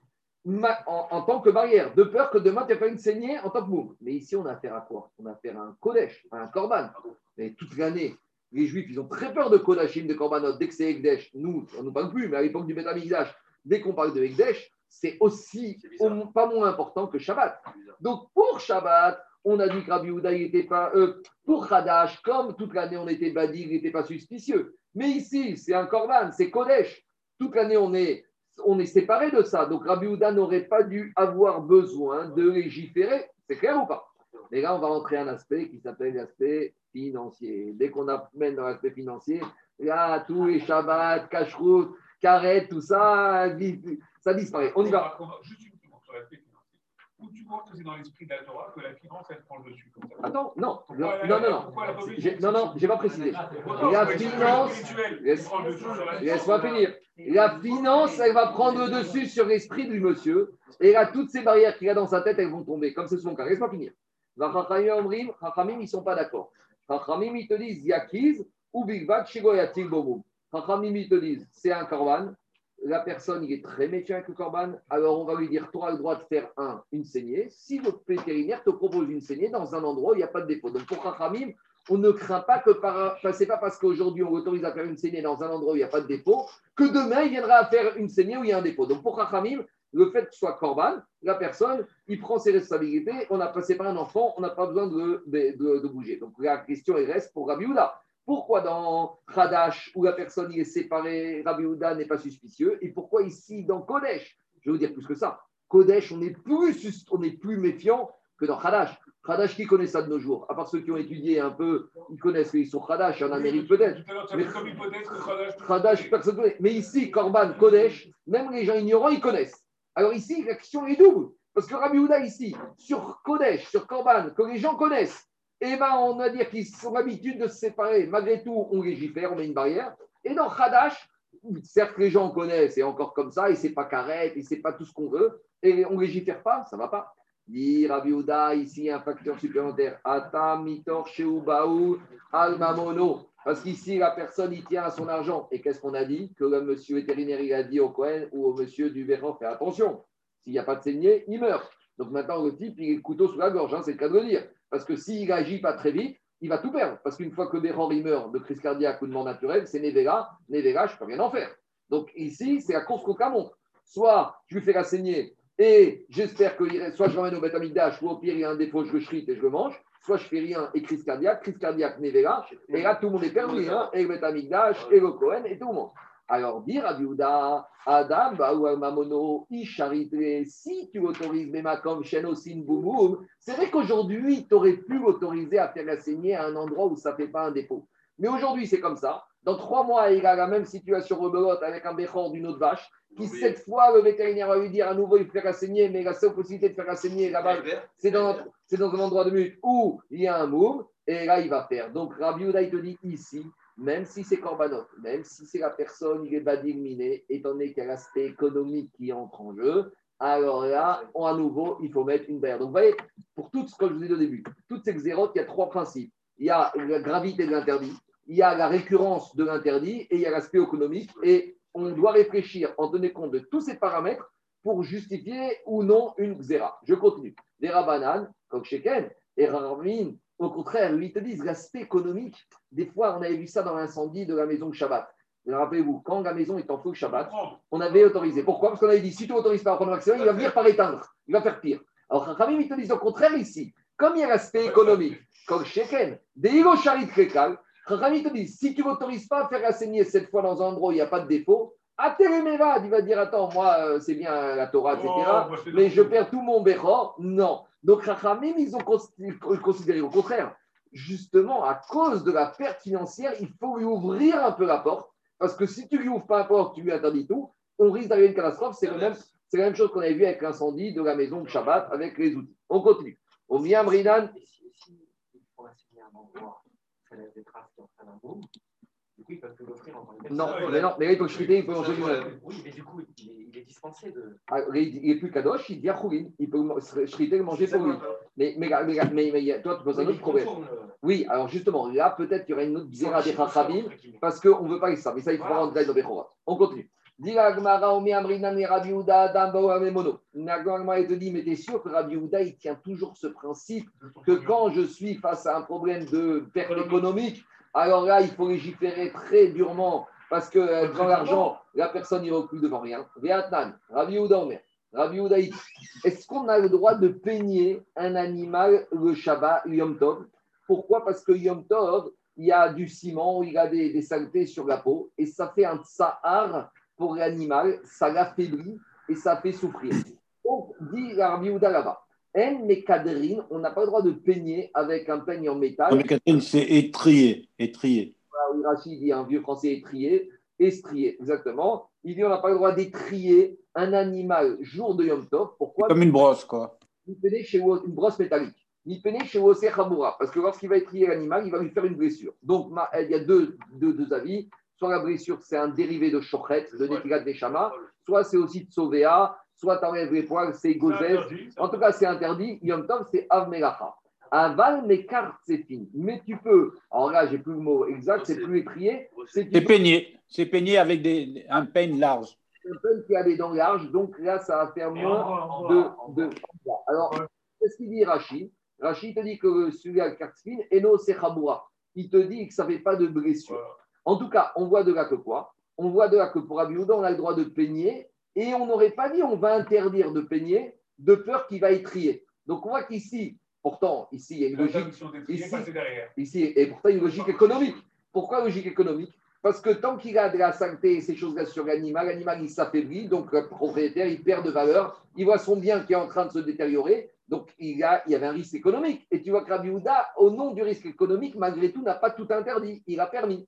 en, tant que barrière, de peur que demain tu n'aies pas une saignée en tant que moum. Mais ici, on a affaire à quoi? On a affaire à un Kodesh, à un Korban. Mais toute l'année, les Juifs, ils ont très peur de Kodashim, de Korbanot. Dès que c'est Ekdesh, nous, on ne parle plus, mais à l'époque du Beth dès qu'on parle de Ekdesh, c'est aussi pas moins important que Shabbat. Donc pour Shabbat, on a dit que Rabbi Houda n'était pas. Euh, pour Hadash, comme toute l'année on était badi, il n'était pas suspicieux. Mais ici, c'est un Korban, c'est Kodesh. Toute l'année on est, on est séparé de ça. Donc Rabbi Houda n'aurait pas dû avoir besoin de légiférer. C'est clair ou pas? Mais là, on va rentrer un aspect qui s'appelle l'aspect financier. Dès qu'on amène dans l'aspect financier, là, tous les Shabbat, Kashrut, Karet, tout ça, ça disparaît. On y va. Juste une sur l'aspect financier. Où tu crois que c'est dans l'esprit de la Torah que la finance, elle prend le dessus comme ça? Attends, non. non, non, non. Non, non, je n'ai pas précisé. La finance. Laisse-moi finir. La finance, elle va prendre le dessus sur l'esprit du monsieur. Et là, toutes ces barrières qu'il a dans sa tête, elles vont tomber. Comme c'est son cas. Laisse-moi finir. Chachamim, ils ne sont pas d'accord. Chachamim, ils te disent Yakiz ou Bigbat, Shigoyatil Bomum. Chachamim, ils te disent c'est un korban la personne il est très méfiant avec le corban, alors on va lui dire tu auras le droit de faire un, une saignée. Si votre vétérinaire te propose une saignée dans un endroit où il n'y a pas de défaut. Donc pour Rachamim, on ne craint pas que par. Pas parce qu'aujourd'hui on autorise à faire une saignée dans un endroit où il n'y a pas de défaut que demain il viendra à faire une saignée où il y a un défaut. Donc pour Rachamim, le fait que ce soit corban, la personne, il prend ses responsabilités. On n'a pas, pas un enfant, on n'a pas besoin de, bouger. Donc la question reste pour Rabbi pourquoi dans Hadash, où la personne est séparée, Rabbi Houda n'est pas suspicieux Et pourquoi ici, dans Kodesh? Je vais vous dire plus que ça. Kodesh, on est plus, on est plus méfiant que dans Hadash. Hadash, qui connaît ça de nos jours? À part ceux qui ont étudié un peu, ils connaissent qu'ils sont Hadash, en Amérique peut-être. Hadash, personne connaît. Mais ici, Korban, Kodesh, même les gens ignorants, ils connaissent. Alors ici, l'action est double. Parce que Rabbi Houda, ici, sur Kodesh, sur Korban, que les gens connaissent, eh ben, on va dire qu'ils ont l'habitude de se séparer. Malgré tout, on légifère, on met une barrière. Et dans Hadash, certes, les gens connaissent, c'est encore comme ça, et c'est pas carré, et c'est pas tout ce qu'on veut, et on légifère pas, ça va pas. Dit Rabbi ici un facteur supplémentaire. Ata mitor almamono. Parce qu'ici, la personne, il tient à son argent. Et qu'est-ce qu'on a dit? Que le monsieur vétérinaire, il a dit au Cohen ou au monsieur du Véran, fais attention. S'il n'y a pas de saignée, il meurt. Donc maintenant, le type, il est le couteau sous la gorge, hein, c'est le cas de le dire. Parce que s'il n'agit pas très vite, il va tout perdre. Parce qu'une fois que Béran meurt de crise cardiaque ou de mort naturelle, c'est Nevera. Nevera, je ne peux rien en faire. Donc ici, c'est la course la montre. Soit je lui fais la saigner et j'espère que soit je l'emmène au Betamikdash, ou au pire, il y a un défaut, je le shrite et je le mange. Soit je fais rien et crise cardiaque, crise cardiaque, Nevera. Et là, tout le monde est perdu. Hein, et le Betamikdash, et le Cohen, et tout le monde. Alors, dire à Biouda, Adam, ou Mamono, Isharitre, si tu autorises Memakom, Shenosin, Boumoum, c'est vrai qu'aujourd'hui, tu aurais pu l'autoriser à faire la saignée à un endroit où ça ne fait pas un dépôt. Mais aujourd'hui, c'est comme ça. Dans trois mois, il a la même situation rebelote avec un béchor d'une autre vache, qui cette fois, le vétérinaire va lui dire à nouveau, il fait la saignée, mais la seule possibilité de faire la saignée là-bas, c'est dans, dans, un endroit de mute où il y a un moum. Et là, il va faire. Donc, Rabbi il te dit ici, même si c'est Korbanot, même si c'est la personne, il est pas éliminé, étant donné qu'il y a l'aspect économique qui entre en jeu, alors là, on, à nouveau, il faut mettre une barrière. Donc, vous voyez, pour tout ce que je vous ai dit au début, toutes ces xérotes, il y a trois principes. Il y a la gravité de l'interdit, il y a la récurrence de l'interdit et il y a l'aspect économique. Et on doit réfléchir en tenant compte de tous ces paramètres pour justifier ou non une xéra. Je continue. Les rabanan, comme Sheken, et Ramin, au contraire, lui, ils te disent l'aspect économique. Des fois, on avait vu ça dans l'incendie de la maison de Shabbat. Rappelez-vous, quand la maison est en feu Shabbat, on avait autorisé. Pourquoi? Parce qu'on avait dit si tu n'autorises pas prendre maximum, il va venir par éteindre. Il va faire pire. Alors, Ramim, ils te disent au contraire ici. Comme il y a l'aspect économique, comme Sheken, des Charit Krekal, Ramim te dit si tu n'autorises pas à faire assaigner cette fois dans un endroit où il n'y a pas de défaut, Ateremevad, il va dire Attends, moi, euh, c'est bien la Torah, etc. Oh, bah, mais je perds tout mon Bechor. Non. Donc, Rachamim, ils ont cons- considéré au contraire. Justement, à cause de la perte financière, il faut lui ouvrir un peu la porte. Parce que si tu lui ouvres pas la porte, tu lui interdis tout, on risque d'arriver à une catastrophe. C'est le même- c'est la même chose qu'on avait vu avec l'incendie de la maison de Shabbat avec les outils. On continue. Au Miam Rinan, Ça laisse des traces qui entraînent un boom, du coup, ils peuvent plus l'offrir en tant que tel. non, mais non, mais là, il peut chriter, il peut manger lui-même. Oui, mais du coup, il est, il est dispensé de. Ah, Il n'est plus Kadosh, il dit Achoulin. Il peut chriter et manger pour lui. Mais, mais, mais, mais, mais toi, tu poses un autre problème. Oui, alors justement, là, peut-être qu'il y aura une autre zéra des Chachamim, parce qu'on ne veut pas que ça. Mais ça, il faut Voilà. rentrer dans Bechorot. On continue. Nagmara, il te dit, mais t'es sûr que Rabbi Yehuda, il tient toujours ce principe que quand je suis face à un problème de perte économique, alors là, il faut légiférer très durement parce que euh, dans l'argent, la personne n'y recule devant rien. Vietnam, Rabbi Yehuda Omer. Rabbi est-ce qu'on a le droit de peigner un animal le Shabbat, le Yom Tov? Pourquoi? Parce que Yom Tov, il y a du ciment, il y a des, des saletés sur la peau et ça fait un tsahar pour l'animal, ça l'affaiblit et ça fait souffrir. Donc, dit la Rabbi Yehuda là-bas, En Mekadrin, on n'a pas le droit de peigner avec un peigne en métal. Catherine, c'est étrié. étrié. Oui, Rachid dit un vieux français étrié, estrié, exactement. Il dit on n'a pas le droit d'étrier un animal jour de Yom Tov. Pourquoi? Comme une brosse, quoi. Ni peiner chez une brosse métallique. Ni peiner chez Wosé Chamoura. Parce que lorsqu'il va étrier l'animal, il va lui faire une blessure. Donc il y a deux, deux, deux avis. Soit la blessure, c'est un dérivé de chochet, de Netilat Neshama. Soit c'est aussi de Sauvéa. Soit tu enlèves les poils, c'est Gozès. En tout cas, c'est interdit. Yom Tov, c'est Av Melacha. Aval Mekar, c'est fini. Mais tu peux, alors là, j'ai plus le mot exact, c'est plus étrié, c'est C'est peigné. C'est peigné avec des, un peigne large. un peu qui a des dents larges, donc là, ça va faire moins de. de... Alors, qu'est-ce qu'il dit Rachid? Rachid te dit que celui-là, fine, Eno Sechaboura. Il te dit que ça ne fait pas de blessure. En tout cas, on voit de là que quoi? On voit de là que pour Abiouda, on a le droit de peigner et on n'aurait pas dit on va interdire de peigner de peur qu'il va étrier. Donc on voit qu'ici, pourtant, ici, il y a une logique ici- ici, et pourtant une logique économique. Pourquoi logique économique? Parce que tant qu'il a de la saleté et ces choses-là sur l'animal, l'animal il s'affaiblit, donc le propriétaire il perd de valeur, il voit son bien qui est en train de se détériorer, donc il, a, il y avait un risque économique. Et tu vois que Rabbi Houda, au nom du risque économique, malgré tout, n'a pas tout interdit, il a permis.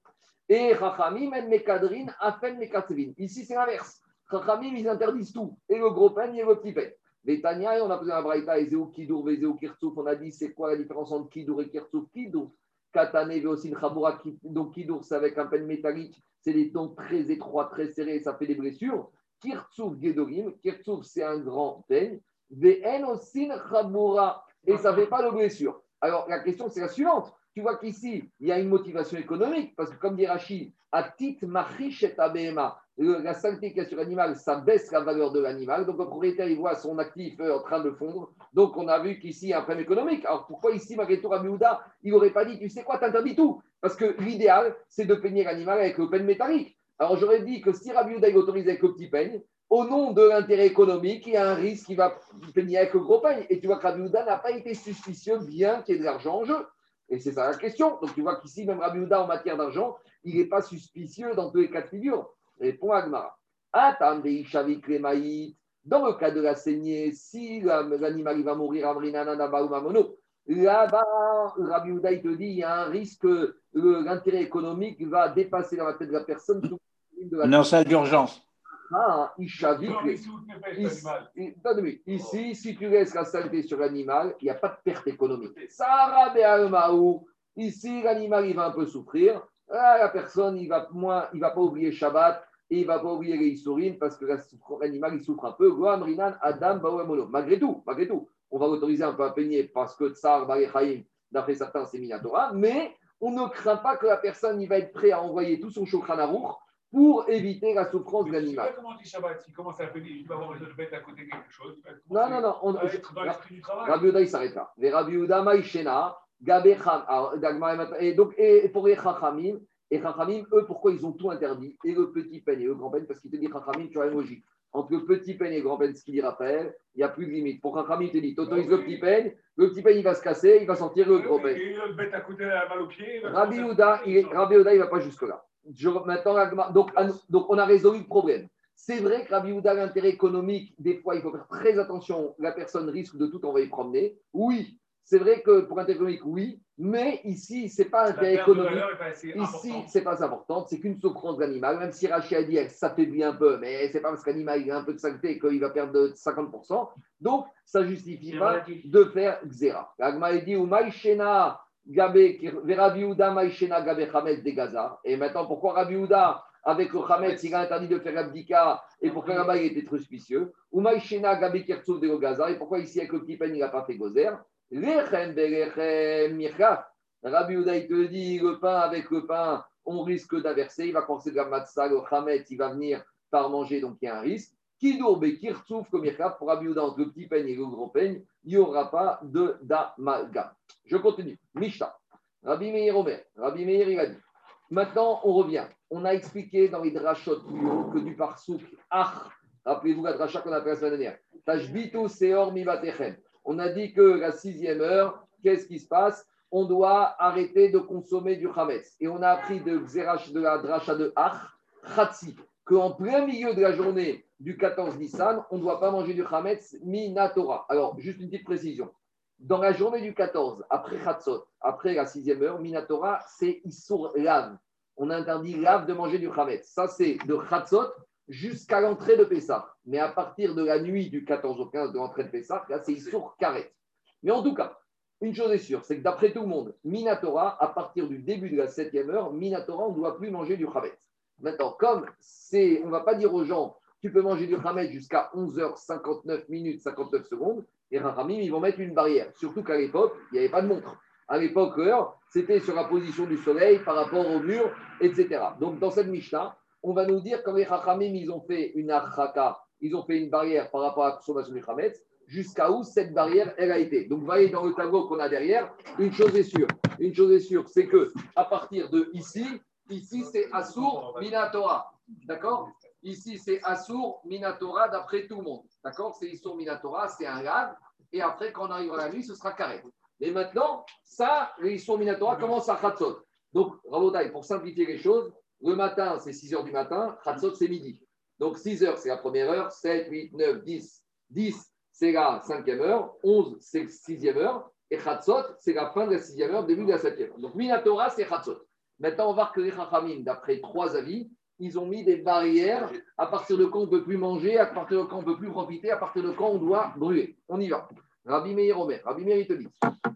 Et Rachamim, en Mekadrin, Afen Mekatsevin. Ici c'est l'inverse. Rachamim, ils interdisent tout, et le gros peigne et le petit peigne. Les Tania, on a posé un braïta, Ezeu Kidour, Vezeu Kirtsouf, on a dit c'est quoi la différence entre Kidour et Kirtsouf? Kidour, Katane, Veosin, Chabura, Ki- donc Kidour, c'est avec un peigne métallique, c'est des tons très étroits, très serrés, ça fait des blessures. Kirtsouf, Gedorim, Kirtsouf, c'est un grand peigne, Ve'en Osin, Chabura, et ça ne fait pas de blessure. Alors la question, c'est la suivante. Tu vois qu'ici, il y a une motivation économique, parce que comme dit Rachid, Abema, le- la saleté qu'il y a sur l'animal, ça baisse la valeur de l'animal. Donc, le propriétaire, il voit son actif euh, en train de fondre. Donc, on a vu qu'ici, il y a un problème économique. Alors, pourquoi ici, malgré tout, Rabbi Houda, il n'aurait pas dit, tu sais quoi, t'interdis tout? Parce que l'idéal, c'est de peigner l'animal avec le peigne métallique. Alors, j'aurais dit que si Rabbi Houda, il autorise avec le petit peigne, au nom de l'intérêt économique, il y a un risque qu'il va peigner avec le gros peigne. Et tu vois que Rabbi Houda n'a pas été suspicieux, bien qu'il y ait de l'argent en jeu. Et c'est ça la question. Donc, tu vois qu'ici, même Rabbi Houda, en matière d'argent, il n'est pas suspicieux dans tous les cas de figure. Répond Agmara. Dans le cas de la saignée, si la- l'animal va mourir, là-bas, Rabbi Houda, il te dit, il y a un risque l'intérêt économique va dépasser dans la tête de la personne. de la- On est en salle d'urgence. Ah, Ici, si tu laisses la saleté sur l'animal, il n'y a pas de perte économique. Ici, l'animal, il va un peu souffrir. Ah, la personne, il va moins, il va pas oublier Shabbat et il va pas oublier les Issourines parce que la- l'animal, il souffre un peu. Adam. Malgré tout, malgré tout, on va l'autoriser un peu à peigner parce que Tsar, Barechaim, d'après certains, c'est Minatora. Mais on ne craint pas que la personne, il va être prêt à envoyer tout son Aruch pour éviter la souffrance de l'animal. comment on dit Shabbat? S'il commence à il va avoir une autre bête à côté de quelque chose. il Non, non, non. On, Il va être dans l'esprit du travail. Rabbi Yehuda, il s'arrête là. Les Rabbi Yehuda, Maïshena, Dagmar et donc, et pour les Chachamim, et Chachamim, eux, pourquoi ils ont tout interdit? Et le petit peigne et le grand peigne, parce qu'il te dit Chachamim, tu as une logique. Entre le petit peigne et le grand peigne, ce qu'il dit Raphaël, il n'y a plus de limite. Pour Chachamim, il te dit, tu autorises le petit peigne, le petit peigne, il va se casser, il va sortir le gros peigne. Et une autre bête à côté, elle a mal au pied. il va Rabbi Yehuda, il il va pas jusque-là. Je- Maintenant, donc, on a résolu le problème. C'est vrai que Rabbi Yehuda, l'intérêt économique, des fois, il faut faire très attention. La personne risque de tout envoyer promener. Oui, c'est vrai que pour l'intérêt économique, oui. Mais ici, c'est pas La intérêt économique. Ici, c'est pas important, c'est qu'une souffrance d'animal. Même si Rachid a dit qu'elle s'affaiblit un peu, mais c'est pas parce qu'animal il a un peu de saleté qu'il va perdre de 50%. Donc, ça justifie pas relatif. de faire Xéra. L'agma dit ou Rabbi Yehuda Maïchena Gabe Hametz de Gaza. Et maintenant, pourquoi Rabbi Yehuda, avec le Hametz, il a interdit de faire l'abdika et pourquoi là-bas il était trop suspicieux? Ou Maïchena Gabe Kertsouf de Gaza. Et pourquoi ici, avec le petit il n'a pas fait Gozer? Lechem Belechem. Rabbi Yehuda, il te dit le pain avec le pain, on risque d'inverser. Il va penser de la matzah, le Hametz, il va venir par manger, donc il y a un risque. Kidour Bekirtsouf comme pour Rabbi Yehuda, entre le petit peigne et le gros peigne, il n'y aura pas de d'amalgame. Je continue. Mishnah. Rabbi Meir Omer. Rabbi Meir, il a dit. Maintenant, on revient. On a expliqué dans les drachot plus haut que du parsouk ach. Rappelez-vous la dracha qu'on a fait la semaine dernière. Tashbitu seor mivatechem. On a dit que la sixième heure, qu'est-ce qui se passe? On doit arrêter de consommer du chametz. Et on a appris de, de la dracha de ach, chatsi, qu'en plein milieu de la journée du 14 Nissan, on ne doit pas manger du chametz minatora. Alors, juste une petite précision. Dans la journée du 14, après Chatzot, après la sixième heure, Minatora, c'est Issour Lav. On interdit Lav de manger du Chametz. Ça, c'est de Chatzot jusqu'à l'entrée de Pessah. Mais à partir de la nuit du 14 au 15 de l'entrée de Pessah, là, c'est Issour Karet. Mais en tout cas, une chose est sûre, c'est que d'après tout le monde, Minatora, à partir du début de la septième heure, Minatora, on ne doit plus manger du Chametz. Maintenant, comme c'est, on ne va pas dire aux gens, tu peux manger du Chametz jusqu'à 11h59 minutes 59 secondes, et Rahamim, ils vont mettre une barrière. Surtout qu'à l'époque, il n'y avait pas de montre. À l'époque, c'était sur la position du soleil par rapport au mur, etc. Donc, dans cette Mishnah, on va nous dire quand les Rahamim, ils ont fait une archaka, ils ont fait une barrière par rapport à la consommation du Hametz, jusqu'à où cette barrière, elle a été. Donc, vous voyez dans le tableau qu'on a derrière, une chose est sûre. Une chose est sûre, c'est que à partir de ici, ici, c'est Assour Minatora. D'accord? Ici, c'est Assour Minatora d'après tout le monde. D'accord? C'est Assour Minatora, c'est un lave. Et après, quand on arrivera à la nuit, ce sera carré. Mais maintenant, ça, les Issour Minatora commence à Khatsot. Donc, Rabotai, pour simplifier les choses, le matin, c'est 6 heures du matin, Khatsot, c'est midi. Donc, 6 heures, c'est la première heure, 7, 8, 9, 10. 10, c'est la cinquième heure, 11, c'est la sixième heure, et Khatsot, c'est la fin de la sixième heure, début de la septième heure. Donc, Minatora, c'est Khatsot. Maintenant, on va voir que les d'après trois avis, ils ont mis des barrières à partir de quand on ne peut plus manger, à partir de quand on ne peut plus profiter, à partir de quand on doit brûler. On y va. Rabbi Meir Omer, Rabbi Meir,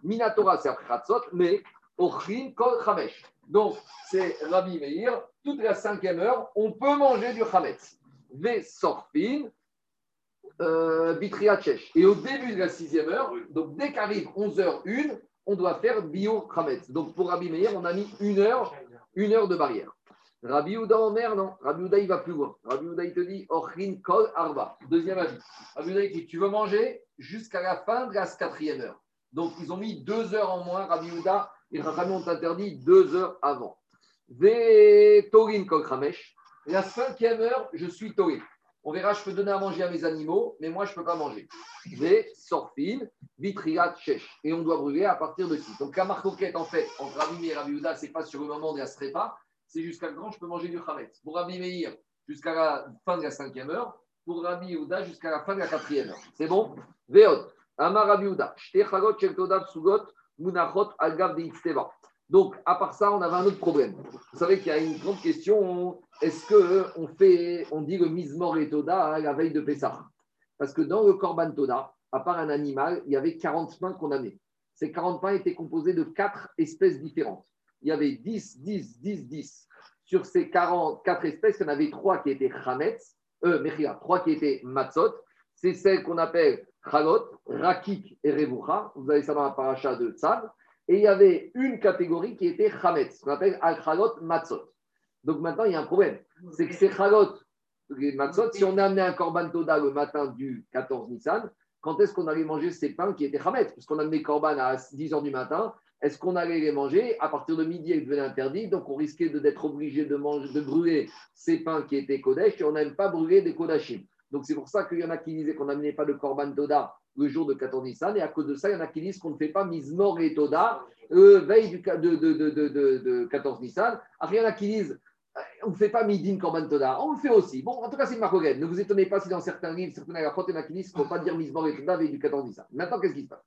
Minatora, c'est après mais Ochrin Kol. Donc, c'est Rabbi Meir, toute la cinquième heure, on peut manger du Chametz. Ve Sorfin, euh, Bitriachesh. Et au début de la sixième heure, donc dès qu'arrive 11h01, on doit faire Bio Chametz. Donc, pour Rabbi Meir, on a mis une heure, une heure de barrière. Rabbi Ouda Omer, non. Rabbi Ouda, il va plus loin. Rabbi Ouda, il te dit Ochrin Kol Arba. Deuxième avis. Rabbi Ouda, il dit Tu veux manger jusqu'à la fin de la quatrième heure. Donc, ils ont mis deux heures en moins. Rabbi Ouda et Rachamim ont interdit deux heures avant. Ve Torin Kol Kramesh. La cinquième heure, je suis Torin. On verra, je peux donner à manger à mes animaux, mais moi, je ne peux pas manger. Ve Sorfin, Vitriat Shesh. Et on doit brûler à partir de 6. Donc, la marcoquette, en fait, entre Rabbi et Rabbi Ouda, ce n'est pas sur le moment de la strepa c'est jusqu'à quand je peux manger du chametz. Pour Rabbi Meir, jusqu'à la fin de la cinquième heure. Pour Rabbi Yehuda, jusqu'à la fin de la quatrième heure. C'est bon? Veot. Amar Rabbi Yehuda. Sugot de. Donc, à part ça, on avait un autre problème. Vous savez qu'il y a une grande question. Est-ce qu'on on dit le mismor et toda à la veille de Pessah? Parce que dans le korban toda, à part un animal, il y avait 40 pains qu'on amenait. ces 40 pains étaient composés de quatre espèces différentes. Il y avait 10, 10, 10, 10. Sur ces 44 espèces, il y en avait trois qui étaient chametz, euh, mechia, trois qui étaient matzot. C'est celles qu'on appelle chalot, rakik et revucha. Vous avez ça dans la paracha de Tzad. Et il y avait une catégorie qui était chametz, qu'on appelle al-chalot matzot. Donc maintenant, il y a un problème. C'est que ces chalot, les matzot, si on a amené un korban toda le matin du 14 Nissan, quand est-ce qu'on allait manger ces pains qui étaient chametz? Parce qu'on a amené korban à 10 h du matin, est-ce qu'on allait les manger? À partir de midi, ils devenaient interdits, donc on risquait d'être obligé de, de brûler ces pains qui étaient Kodesh et on n'aime pas brûler des Kodashim. Donc c'est pour ça qu'il y en a qui disaient qu'on n'amenait pas de Korban Toda le jour de 14 Nissan, et à cause de ça, il y en a qui disent qu'on ne fait pas Mizmor et Toda euh, veille du, de, de, de, de, de- de 14 Nissan. Après, il y en a qui disent on ne fait pas Midin Korban Toda, on le fait aussi. Bon, en tout cas, c'est une Ne vous étonnez pas si dans certains livres, certains agaphotes, il y en a qui disent qu'il ne faut pas dire Mizmor et Toda veille du 14 Nissan. Maintenant, qu'est-ce qui se passe?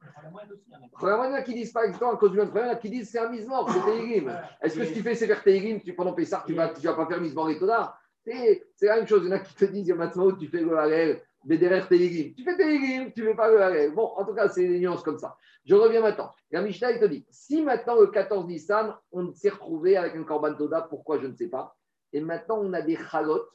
Il y en a qui disent pas exactement à cause du même problème, il y en a qui disent c'est un mismor, c'est Teirim. Est-ce que si tu fais Sefer Teirim, tu, pendant Pessar, tu ne vas, tu vas pas faire mismor et Toda C'est c'est la même chose. Il y en a qui te disent, il y a maintenant tu fais le Harel, Bederer Teirim. Tu fais Teirim, tu ne fais pas le Harel. Bon, en tout cas, c'est des nuances comme ça. Je reviens maintenant. La Mishnah, il te dit, si maintenant le 14 Nissan, on s'est retrouvé avec un Korban Toda, pourquoi je ne sais pas? Et maintenant, on a des chalotes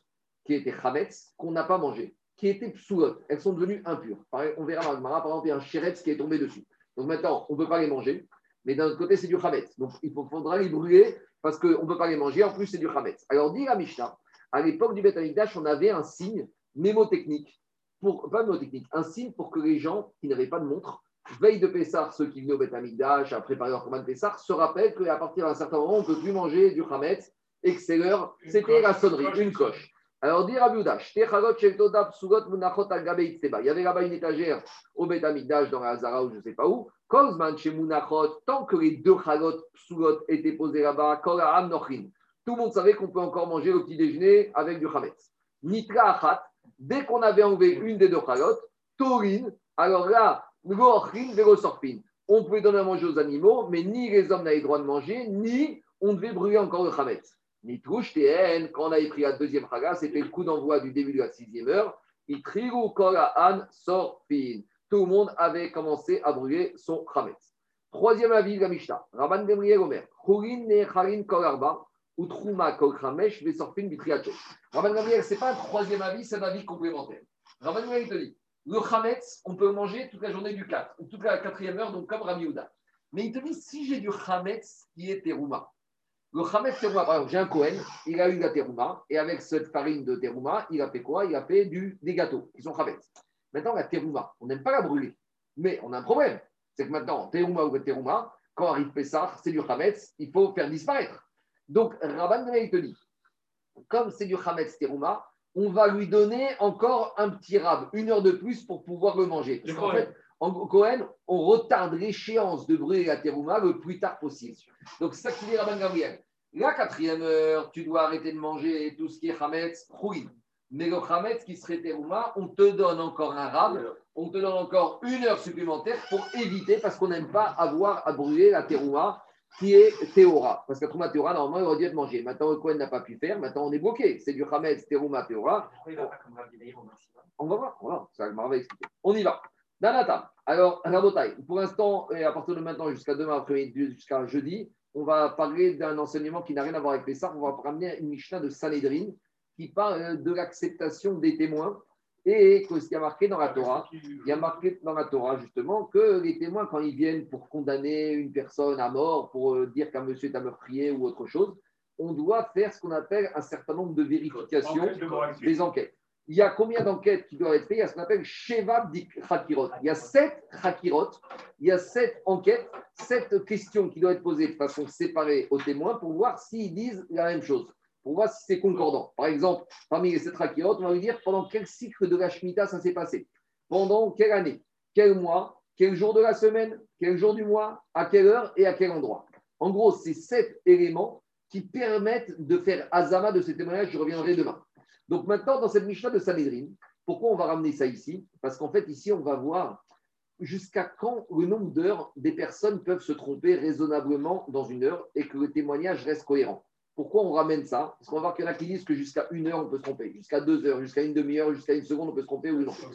qui étaient chametz, qu'on n'a pas mangé, qui étaient psoulot. Elles sont devenues impures. On verra dans le Gemara, par exemple, il y a un chéretz qui est tombé dessus. Donc maintenant, on ne peut pas les manger, mais d'un autre côté, c'est du chametz. Donc il faudra les brûler parce qu'on ne peut pas les manger. En plus, c'est du chametz. Alors, dit la Mishnah, à l'époque du Beth on avait un signe mémotechnique, pour, pas mémotechnique, un signe pour que les gens qui n'avaient pas de montre, veille de Pessah, ceux qui venaient au Beth Amikdash à préparer leur commande de Pessah, se rappellent qu'à partir d'un certain moment, on ne peut plus manger du chametz et que c'est l'heure, c'était la sonnerie, une coche, une une coche. Alors, gabe itzeba. Il y avait là-bas une étagère au Beth Amikdash dans la Hazara ou je ne sais pas où. Tant que les deux chalot psugot étaient posés là-bas. Tout le monde savait qu'on peut encore manger le petit déjeuner avec du chametz. Nitra achat, dès qu'on avait enlevé une des deux chalot, Torin, alors là. On pouvait donner à manger aux animaux, mais ni les hommes n'avaient droit de manger, ni on devait brûler encore le chametz. Ni trouche TN, quand on avait pris la deuxième chaga, c'était le coup d'envoi du début de la sixième heure. Itriru Kora An Sorpin. Tout le monde avait commencé à brûler son chametz. Troisième avis de la Mishnah. Rabban Gamriel Omer. Kol Arba. Utruma Kol Chamesh Vesorpin Bitriacho. Rabban Gamriel, ce n'est pas un troisième avis, c'est un avis complémentaire. Rabban Gamriel te dit le chametz, on peut manger toute la journée du 4, ou toute la quatrième heure, donc comme Rabbi Yehuda. Mais il te dit, si j'ai du chametz qui est terouma, le chametz terouma, par exemple, j'ai un Cohen, il a eu la terouma, et avec cette farine de terouma, il a fait quoi? Il a fait des gâteaux qui sont chametz. Maintenant, la terouma, on n'aime pas la brûler, mais on a un problème. C'est que maintenant, terouma ou terouma, quand arrive Pessah, c'est du chametz, il faut faire disparaître. Donc, Rabban Gamriel, il te dit, comme c'est du chametz terouma, on va lui donner encore un petit rab, une heure de plus pour pouvoir le manger. Parce qu'en fait, en Cohen, on retarde l'échéance de brûler la terouma le plus tard possible. Donc, c'est ça qui dit Rabban Gabriel. La quatrième heure, tu dois arrêter de manger tout ce qui est chametz, rouille. Mais le chametz qui serait terouma, on te donne encore un rab, on te donne encore une heure supplémentaire pour éviter, parce qu'on n'aime pas avoir à brûler la terouma qui est théora. Parce que la terouma théora, normalement, il aurait dû être mangé. Maintenant, le Cohen n'a pas pu faire, maintenant on est bloqué. C'est du chametz, terouma, théora. Il va maximum On va voir, voilà, ça va expliquer. On y va. Danata. Alors, Rabotai, pour l'instant, et à partir de maintenant jusqu'à demain après-midi, jusqu'à jeudi, on va parler d'un enseignement qui n'a rien à voir avec les Pessah. On va ramener une Mishnah de Sanhedrin qui parle de l'acceptation des témoins et que ce qui a marqué dans la Torah. Il y a marqué dans la Torah justement que les témoins, quand ils viennent pour condamner une personne à mort, pour euh, dire qu'un monsieur est un meurtrier ou autre chose, on doit faire ce qu'on appelle un certain nombre de vérifications Enquête de moralité. des enquêtes. Il y a combien d'enquêtes qui doivent être faites? Il y a ce qu'on appelle Sheva Hakirot. Il y a sept Hakirot, il y a sept enquêtes, sept questions qui doivent être posées de façon séparée aux témoins pour voir s'ils disent la même chose, pour voir si c'est concordant. Par exemple, parmi les sept Hakirot, on va lui dire pendant quel cycle de la Shemitah ça s'est passé? Pendant quelle année? Quel mois? Quel jour de la semaine? Quel jour du mois? À quelle heure et à quel endroit? En gros, c'est sept éléments qui permettent de faire azama de ces témoignages. Je reviendrai demain. Donc maintenant, dans cette Mishnah de Sanhedrin, pourquoi on va ramener ça ici? Parce qu'en fait, ici, on va voir jusqu'à quand le nombre d'heures des personnes peuvent se tromper raisonnablement dans une heure et que le témoignage reste cohérent. Pourquoi on ramène ça? Parce qu'on va voir qu'il y en a qui disent que jusqu'à une heure, on peut se tromper. Jusqu'à deux heures, jusqu'à une demi-heure, jusqu'à une seconde, on peut se tromper ou non. Ça.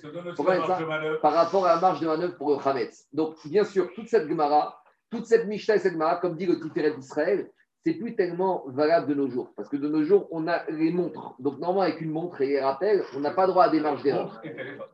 Par rapport à la marge de manœuvre pour le Hametz. Donc, bien sûr, toute cette Gemara, toute cette Mishnah et cette Gemara, comme dit le Tiferet d'Israël, c'est plus tellement valable de nos jours. Parce que de nos jours, on a les montres. Donc, normalement, avec une montre et les rappels, on n'a pas droit à des marges d'erreur.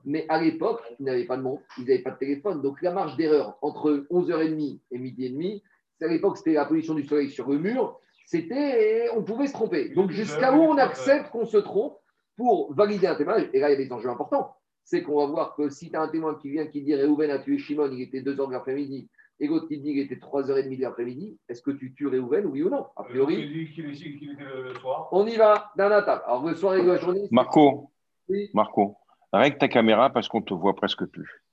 Mais à l'époque, ils n'avaient pas de montre, ils n'avaient pas de téléphone. Donc la marge d'erreur entre 11h30 et midi et demi, c'est à l'époque, c'était la position du soleil sur le mur, c'était, on pouvait se tromper. Donc jusqu'à où on accepte qu'on se trompe pour valider un témoignage, et là, il y a des enjeux importants. C'est qu'on va voir que si tu as un témoin qui vient qui dit Réhouven a tué Shimon, il était 2h de l'après-midi, et l'autre qui dit qu'il était 3h30 de l'après-midi, est-ce que tu tues Réhouven, oui ou non? A priori, Il dit qu'il était le soir. on y va dans la table. Alors le soir et la journée, Marco, Oui. Marco, règle ta caméra parce qu'on te voit presque plus.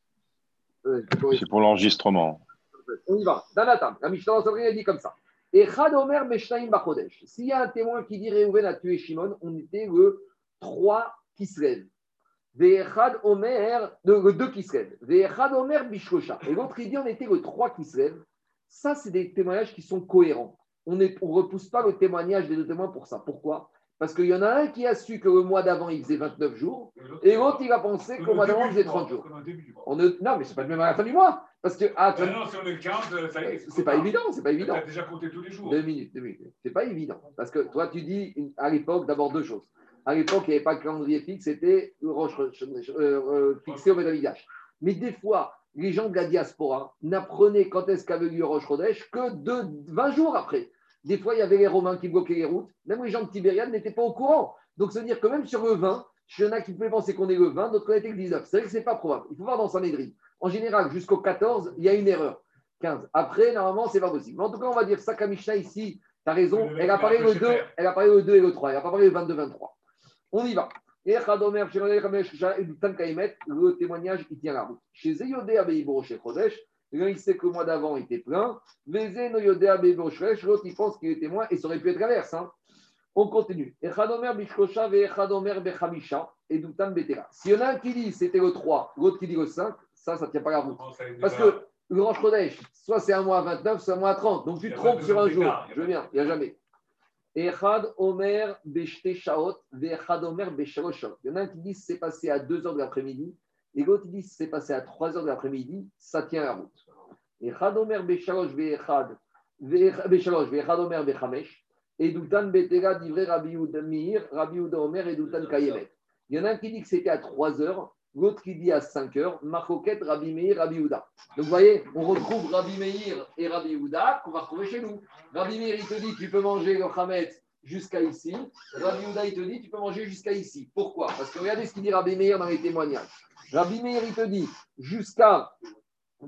Euh, C'est pour l'enregistrement. On y va. Dans la table. La Sanhedrin, elle dit comme ça. Et Chad Omer Meshnaim Bachodesh. S'il y a un témoin qui dit Réhouven a tué Shimon, on était le 3 qui se lève. Le le 2 qui se lève. Bishkosha. Et l'autre, il dit on était le 3 qui se lève. Ça, c'est des témoignages qui sont cohérents. On ne repousse pas le témoignage des deux témoins pour ça. Pourquoi? Parce qu'il y en a un qui a su que le mois d'avant, il faisait 29 jours, et l'autre, il a pensé qu'au au mois d'avant, il faisait du mois, 30 jours. On ne- Non, mais c'est pas le même à la fin du mois. Parce que, ah, tu Ah non, si on est le 15, ça y est. c'est pas évident, c'est pas évident. Tu as déjà compté tous les jours. Deux minutes, deux minutes. C'est pas évident. Parce que toi, tu dis à l'époque d'abord deux choses. À l'époque, il n'y avait pas de calendrier fixe, c'était euh, euh, fixé au Médavidash. Mais des fois, les gens de la diaspora n'apprenaient quand est-ce qu'avait lieu Roche que de 20 jours après. Des fois, il y avait les Romains qui bloquaient les routes. Même les gens de Tibériade n'étaient pas au courant. Donc, veut dire que même sur le 20, il y en a qui pouvaient penser qu'on est le 20, d'autres qu'on était le 19. C'est vrai que ce n'est pas probable. Il faut voir dans Sanhedrin. En général, jusqu'au 14, il y a une erreur. 15. Après, normalement, c'est pas possible. Mais en tout cas, on va dire ça, Mishnah ici, tu as raison, Le elle apparaît le c'est 2, clair. elle apparaît le 2 et le 3, elle n'a pas parlé le 22-23. On y va. Le témoignage, il tient la route. Chez Zeyode Abeiboro, chez Chodesh, l'un, il sait que le mois d'avant était plein. Vézé, l'autre, il pense qu'il est témoin, et ça aurait pu être l'inverse. Hein. On continue. Et Chadomer, Bishkosha, Bechamisha, et Betera. S'il y en a un qui dit c'était le 3, l'autre qui dit le 5, ça, ça ne tient pas la route. Parce que le Rosh Chodesh, soit c'est un mois à 29, soit un mois à 30. Donc tu te trompes sur un jour Je pas viens, il n'y a jamais. Echad Omer Beshte Shaot, Omer. Il y en a un qui dit c'est passé à 2 heures de l'après-midi, et l'autre qui dit c'est passé à 3 heures de l'après-midi, ça tient la route. Echad Omer Beshalosh Ve'echad, Ve'ech- Beshalosh Ve'echad Omer Bechamesh, et Doutan Betera d'Ivre Rabbi Meir, Rabbi Omer et Doutan Kayemet. Il y en a un qui dit que c'était à 3 heures, l'autre qui dit à 5 heures, Marcoquette, Rabbi Meir, Rabbi Yehuda. Donc vous voyez, on retrouve Rabbi Meir et Rabbi Yehuda qu'on va retrouver chez nous. Rabbi Meir, il te dit tu peux manger le Hametz jusqu'à ici. Rabbi Yehuda, il te dit tu peux manger jusqu'à ici. Pourquoi? Parce que regardez ce qu'il dit Rabbi Meir dans les témoignages. Rabbi Meir, il te dit jusqu'à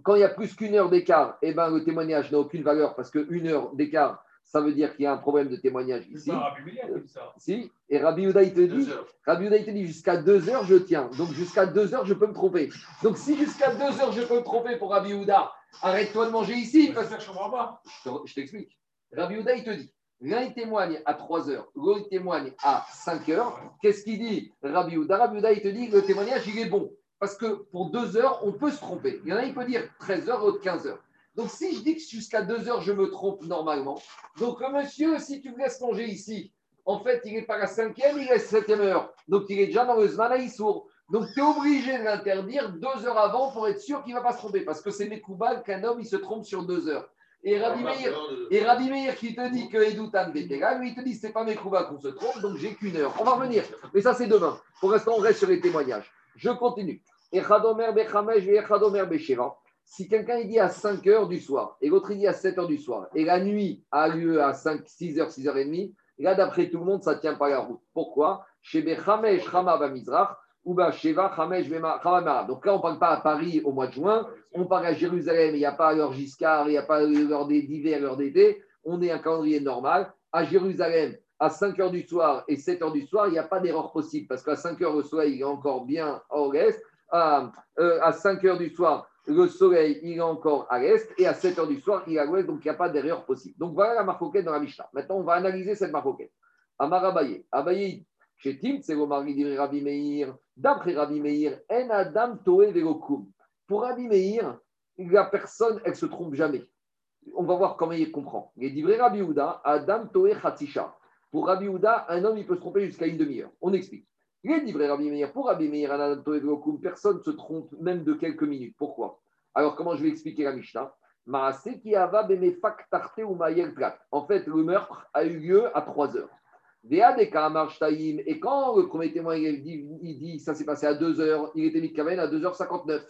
quand il y a plus qu'une heure d'écart, eh ben, le témoignage n'a aucune valeur parce qu'une heure d'écart, ça veut dire qu'il y a un problème de témoignage ici. pas Rabbi Meir qui dit ça. Si, et Rabbi Yehuda, il te dit, Rabbi Yehuda, il te dit jusqu'à deux heures, je tiens. Donc jusqu'à deux heures, je peux me tromper. Donc si jusqu'à deux heures, je peux me tromper pour Rabbi Yehuda, arrête-toi de manger ici. Parce... ça que je comprends pas. Je te- je t'explique. Rabbi Yehuda, il te dit, l'un il témoigne à 3 heures, l'autre il témoigne à 5 heures. Qu'est-ce qu'il dit Rabbi Yehuda? Rabbi Yehuda, il te dit, le témoignage, il est bon. Parce que pour deux heures, on peut se tromper. Il y en a, il peut dire 13 heures, l'autre 15 heures. Donc si je dis que jusqu'à deux heures, je me trompe normalement. Donc le monsieur, si tu me laisses manger ici, en fait, il n'est pas à la cinquième, il est à la septième heure. Donc il est déjà dans le Zman Aïssour. Donc tu es obligé de l'interdire deux heures avant pour être sûr qu'il ne va pas se tromper. Parce que c'est Mekoubal qu'un homme, il se trompe sur deux heures. Et Rabbi Meir, et Rabbi Meir qui te dit que Edoutan Betera, lui, il te dit c'est pas Mekouba qu'on se trompe, donc j'ai qu'une heure. On va revenir. Mais ça, c'est demain. Pour l'instant, on reste sur les témoignages. Je continue. Echadomer Bechamesh et Echadomer Besheva. Si quelqu'un il dit à 5 heures du soir et l'autre il dit à 7 heures du soir et la nuit a lieu à 5, 6 heures, 6 heures et demie, là d'après tout le monde, ça ne tient pas la route. Pourquoi? Chez Bechamesh Chama Bamizrach Mara. Donc là, on ne parle pas à Paris au mois de juin, on parle à Jérusalem, il n'y a pas l'heure Giscard, il n'y a pas l'heure d'hiver, l'heure d'été, on est un calendrier normal. À Jérusalem, à 5 heures du soir et 7 heures du soir, il n'y a pas d'erreur possible parce qu'à 5 heures, le soleil il est encore bien au l'est. À, euh, à 5 heures du soir, le soleil il est encore à l'est et à 7 heures du soir, il est à l'ouest, donc il n'y a pas d'erreur possible. Donc voilà la marcoquette dans la Mishnah. Maintenant, on va analyser cette marcoquette. Amar Abaye. Abaye, c'est Rabbi Meir. D'après Rabbi Meir, En Adam Toe Velokum. Pour Rabbi la personne, elle ne se trompe jamais. On va voir comment il comprend. Il dit Rabbi Adam Toe Khatisha. Pour Rabbi Houda, un homme, il peut se tromper jusqu'à une demi-heure. On explique. Livrés Rabbi pour Rabbi Meir, personne ne se trompe même de quelques minutes. Pourquoi? Alors, comment je vais expliquer la Mishnah? En fait, le meurtre a eu lieu à 3 heures. Et quand le premier témoin il dit, il dit ça s'est passé à 2 heures, il était mis à 2h59.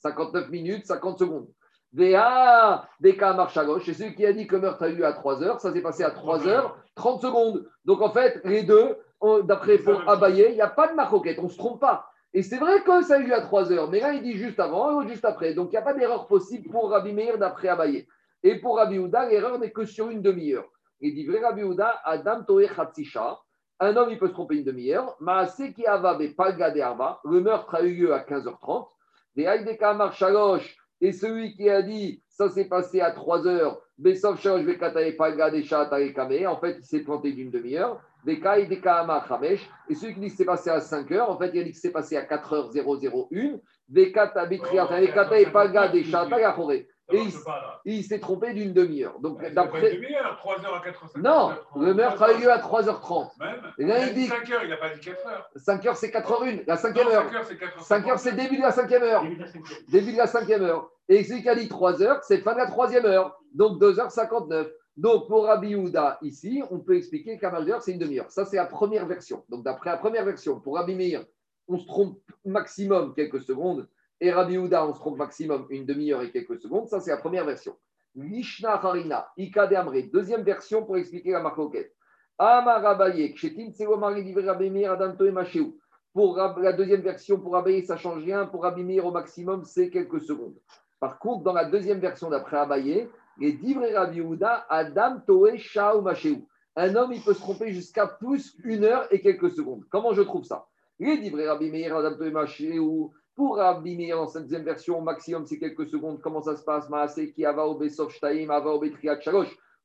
59 minutes, 50 secondes. VA, marche Et celui qui a dit que meurtre a eu lieu à 3 heures, ça s'est passé à 3 heures, 30 secondes. Donc en fait, les deux, d'après pour il n'y a pas de maroquette, on ne se trompe pas. Et c'est vrai que ça a eu lieu à 3 heures, mais là il dit juste avant ou juste après. Donc il n'y a pas d'erreur possible pour Rabbi Meir d'après abayer. Et pour Rabbi Houda, l'erreur n'est que sur une demi-heure. Il dit vrai Rabbi Houda, Adam Toé Khatsisha. Un homme, il peut se tromper une demi-heure. Maase qui avabe palga arba. Le meurtre a eu lieu à 15h30. Des Aïdeka Marchalosh et celui qui a dit ça s'est passé à 3 heures, Besov Shalosh Bekatae Palga de Kame, en fait il s'est planté d'une demi-heure. Des Kai des Khamesh, et celui qui dit que c'est passé à 5 heures, en fait il a dit que c'est passé à 4h001. Des Kata Bekatae Palga de Chata et il, il s'est trompé d'une demi-heure. Donc, Bah, d'après. Une demi-heure, 3 heures à 4 heures. Non, le meurtre a eu lieu à 3h30. Même. Et là, il Même dit- 5 heures, il n'a pas dit 4 heures. 5 heures, c'est 4h01, la Non, cinquième heure. 5 heures, c'est 4 heures. 5 heures, c'est le début de la cinquième heure. Début de la cinquième heure. Et celui qui a dit 3 heures, c'est fin de la troisième heure. Donc 2h59. Donc pour Rabbi Houda, ici, on peut expliquer qu'à heure, c'est une demi-heure. Ça, c'est la première version. Donc d'après la première version, pour Rabbi Meir, on se trompe maximum quelques secondes. Et Rabbi Houda, on se trompe maximum une demi-heure et quelques secondes. Ça, c'est la première version. Lishna Harina, Ika de Amre. Deuxième version pour expliquer la Machéou. Pour la deuxième version, pour Abaye, ça change rien. Pour Rabbi Meir, au maximum, c'est quelques secondes. Par contre, dans la deuxième version d'après Abaye, les Divrei Rabbi Houda, Adam Toé Shao Machéou. Un homme, il peut se tromper jusqu'à plus une heure et quelques secondes. Comment je trouve ça? Les Divrei Rabbi Meir Adam Toé Machéou. Pour Rabbi Meir, dans cette version, au maximum, c'est quelques secondes. Comment ça se passe? Maaseh qui ava au Shtaim, ava.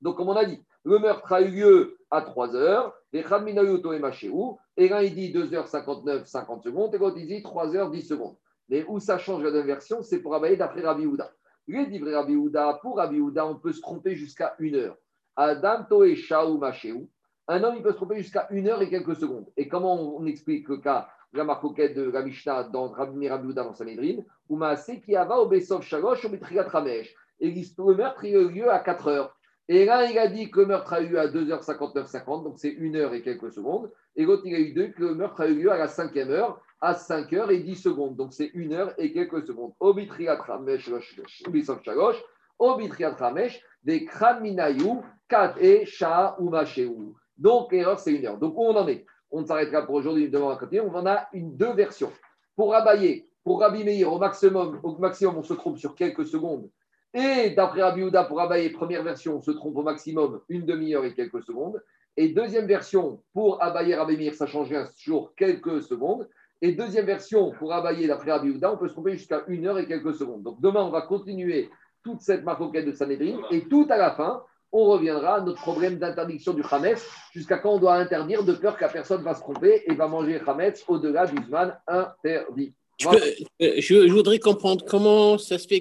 Donc, comme on a dit, le meurtre a eu lieu à 3 heures. Et Khaminayoto et Machéou. Et là, il dit 2h59, 50 secondes. Et l'autre, il dit 3h10 secondes. Mais où ça change la version, c'est pour Abaye d'après Rabbi Houda. Les livrés Rabbi Houda, pour Rabbi Houda, on peut se tromper jusqu'à une heure. Adam Toé Shaou Machéou. Un homme, il peut se tromper jusqu'à une heure et quelques secondes. Et comment on, explique le cas? La marcoquette de la Mishnah dans Rabbi Houda dans Sanhedrin Ou Maasé qui ava au Besov Shalosh au Betrigat Ramesh. Et le meurtre, a eu lieu à 4 heures. Et là, il a dit que le meurtre a eu lieu à 2h59-50, donc c'est une heure et quelques secondes. Et l'autre, il a eu deux, que le meurtre a eu lieu à la cinquième heure, à 5 heures et 10 secondes. Donc c'est une heure et quelques secondes. Obitriat Ramesh, Ubisof Shalosh, Obitriat Ramesh, des Kraminayou, et ou Machéou. Donc l'erreur, c'est une heure. Donc où on en est? On s'arrêtera pour aujourd'hui, devant à côté. On en a une, deux versions. Pour Abaye, pour Rabbi Meir, au maximum, au maximum, on se trompe sur quelques secondes. Et d'après Rabbi pour Abaye, première version, on se trompe au maximum une demi-heure et quelques secondes. Et deuxième version, pour Abaye Rabbi Meir, ça change rien, sur quelques secondes. Et deuxième version, pour Abaye, d'après Rabbi on peut se tromper jusqu'à une heure et quelques secondes. Donc demain, on va continuer toute cette marcoquette de Sanhedrin. Et tout à la fin, on reviendra à notre problème d'interdiction du Hametz, jusqu'à quand on doit interdire de peur que la personne va se tromper et va manger Hametz au-delà du Zman interdit. Je, voudrais comprendre comment ça se fait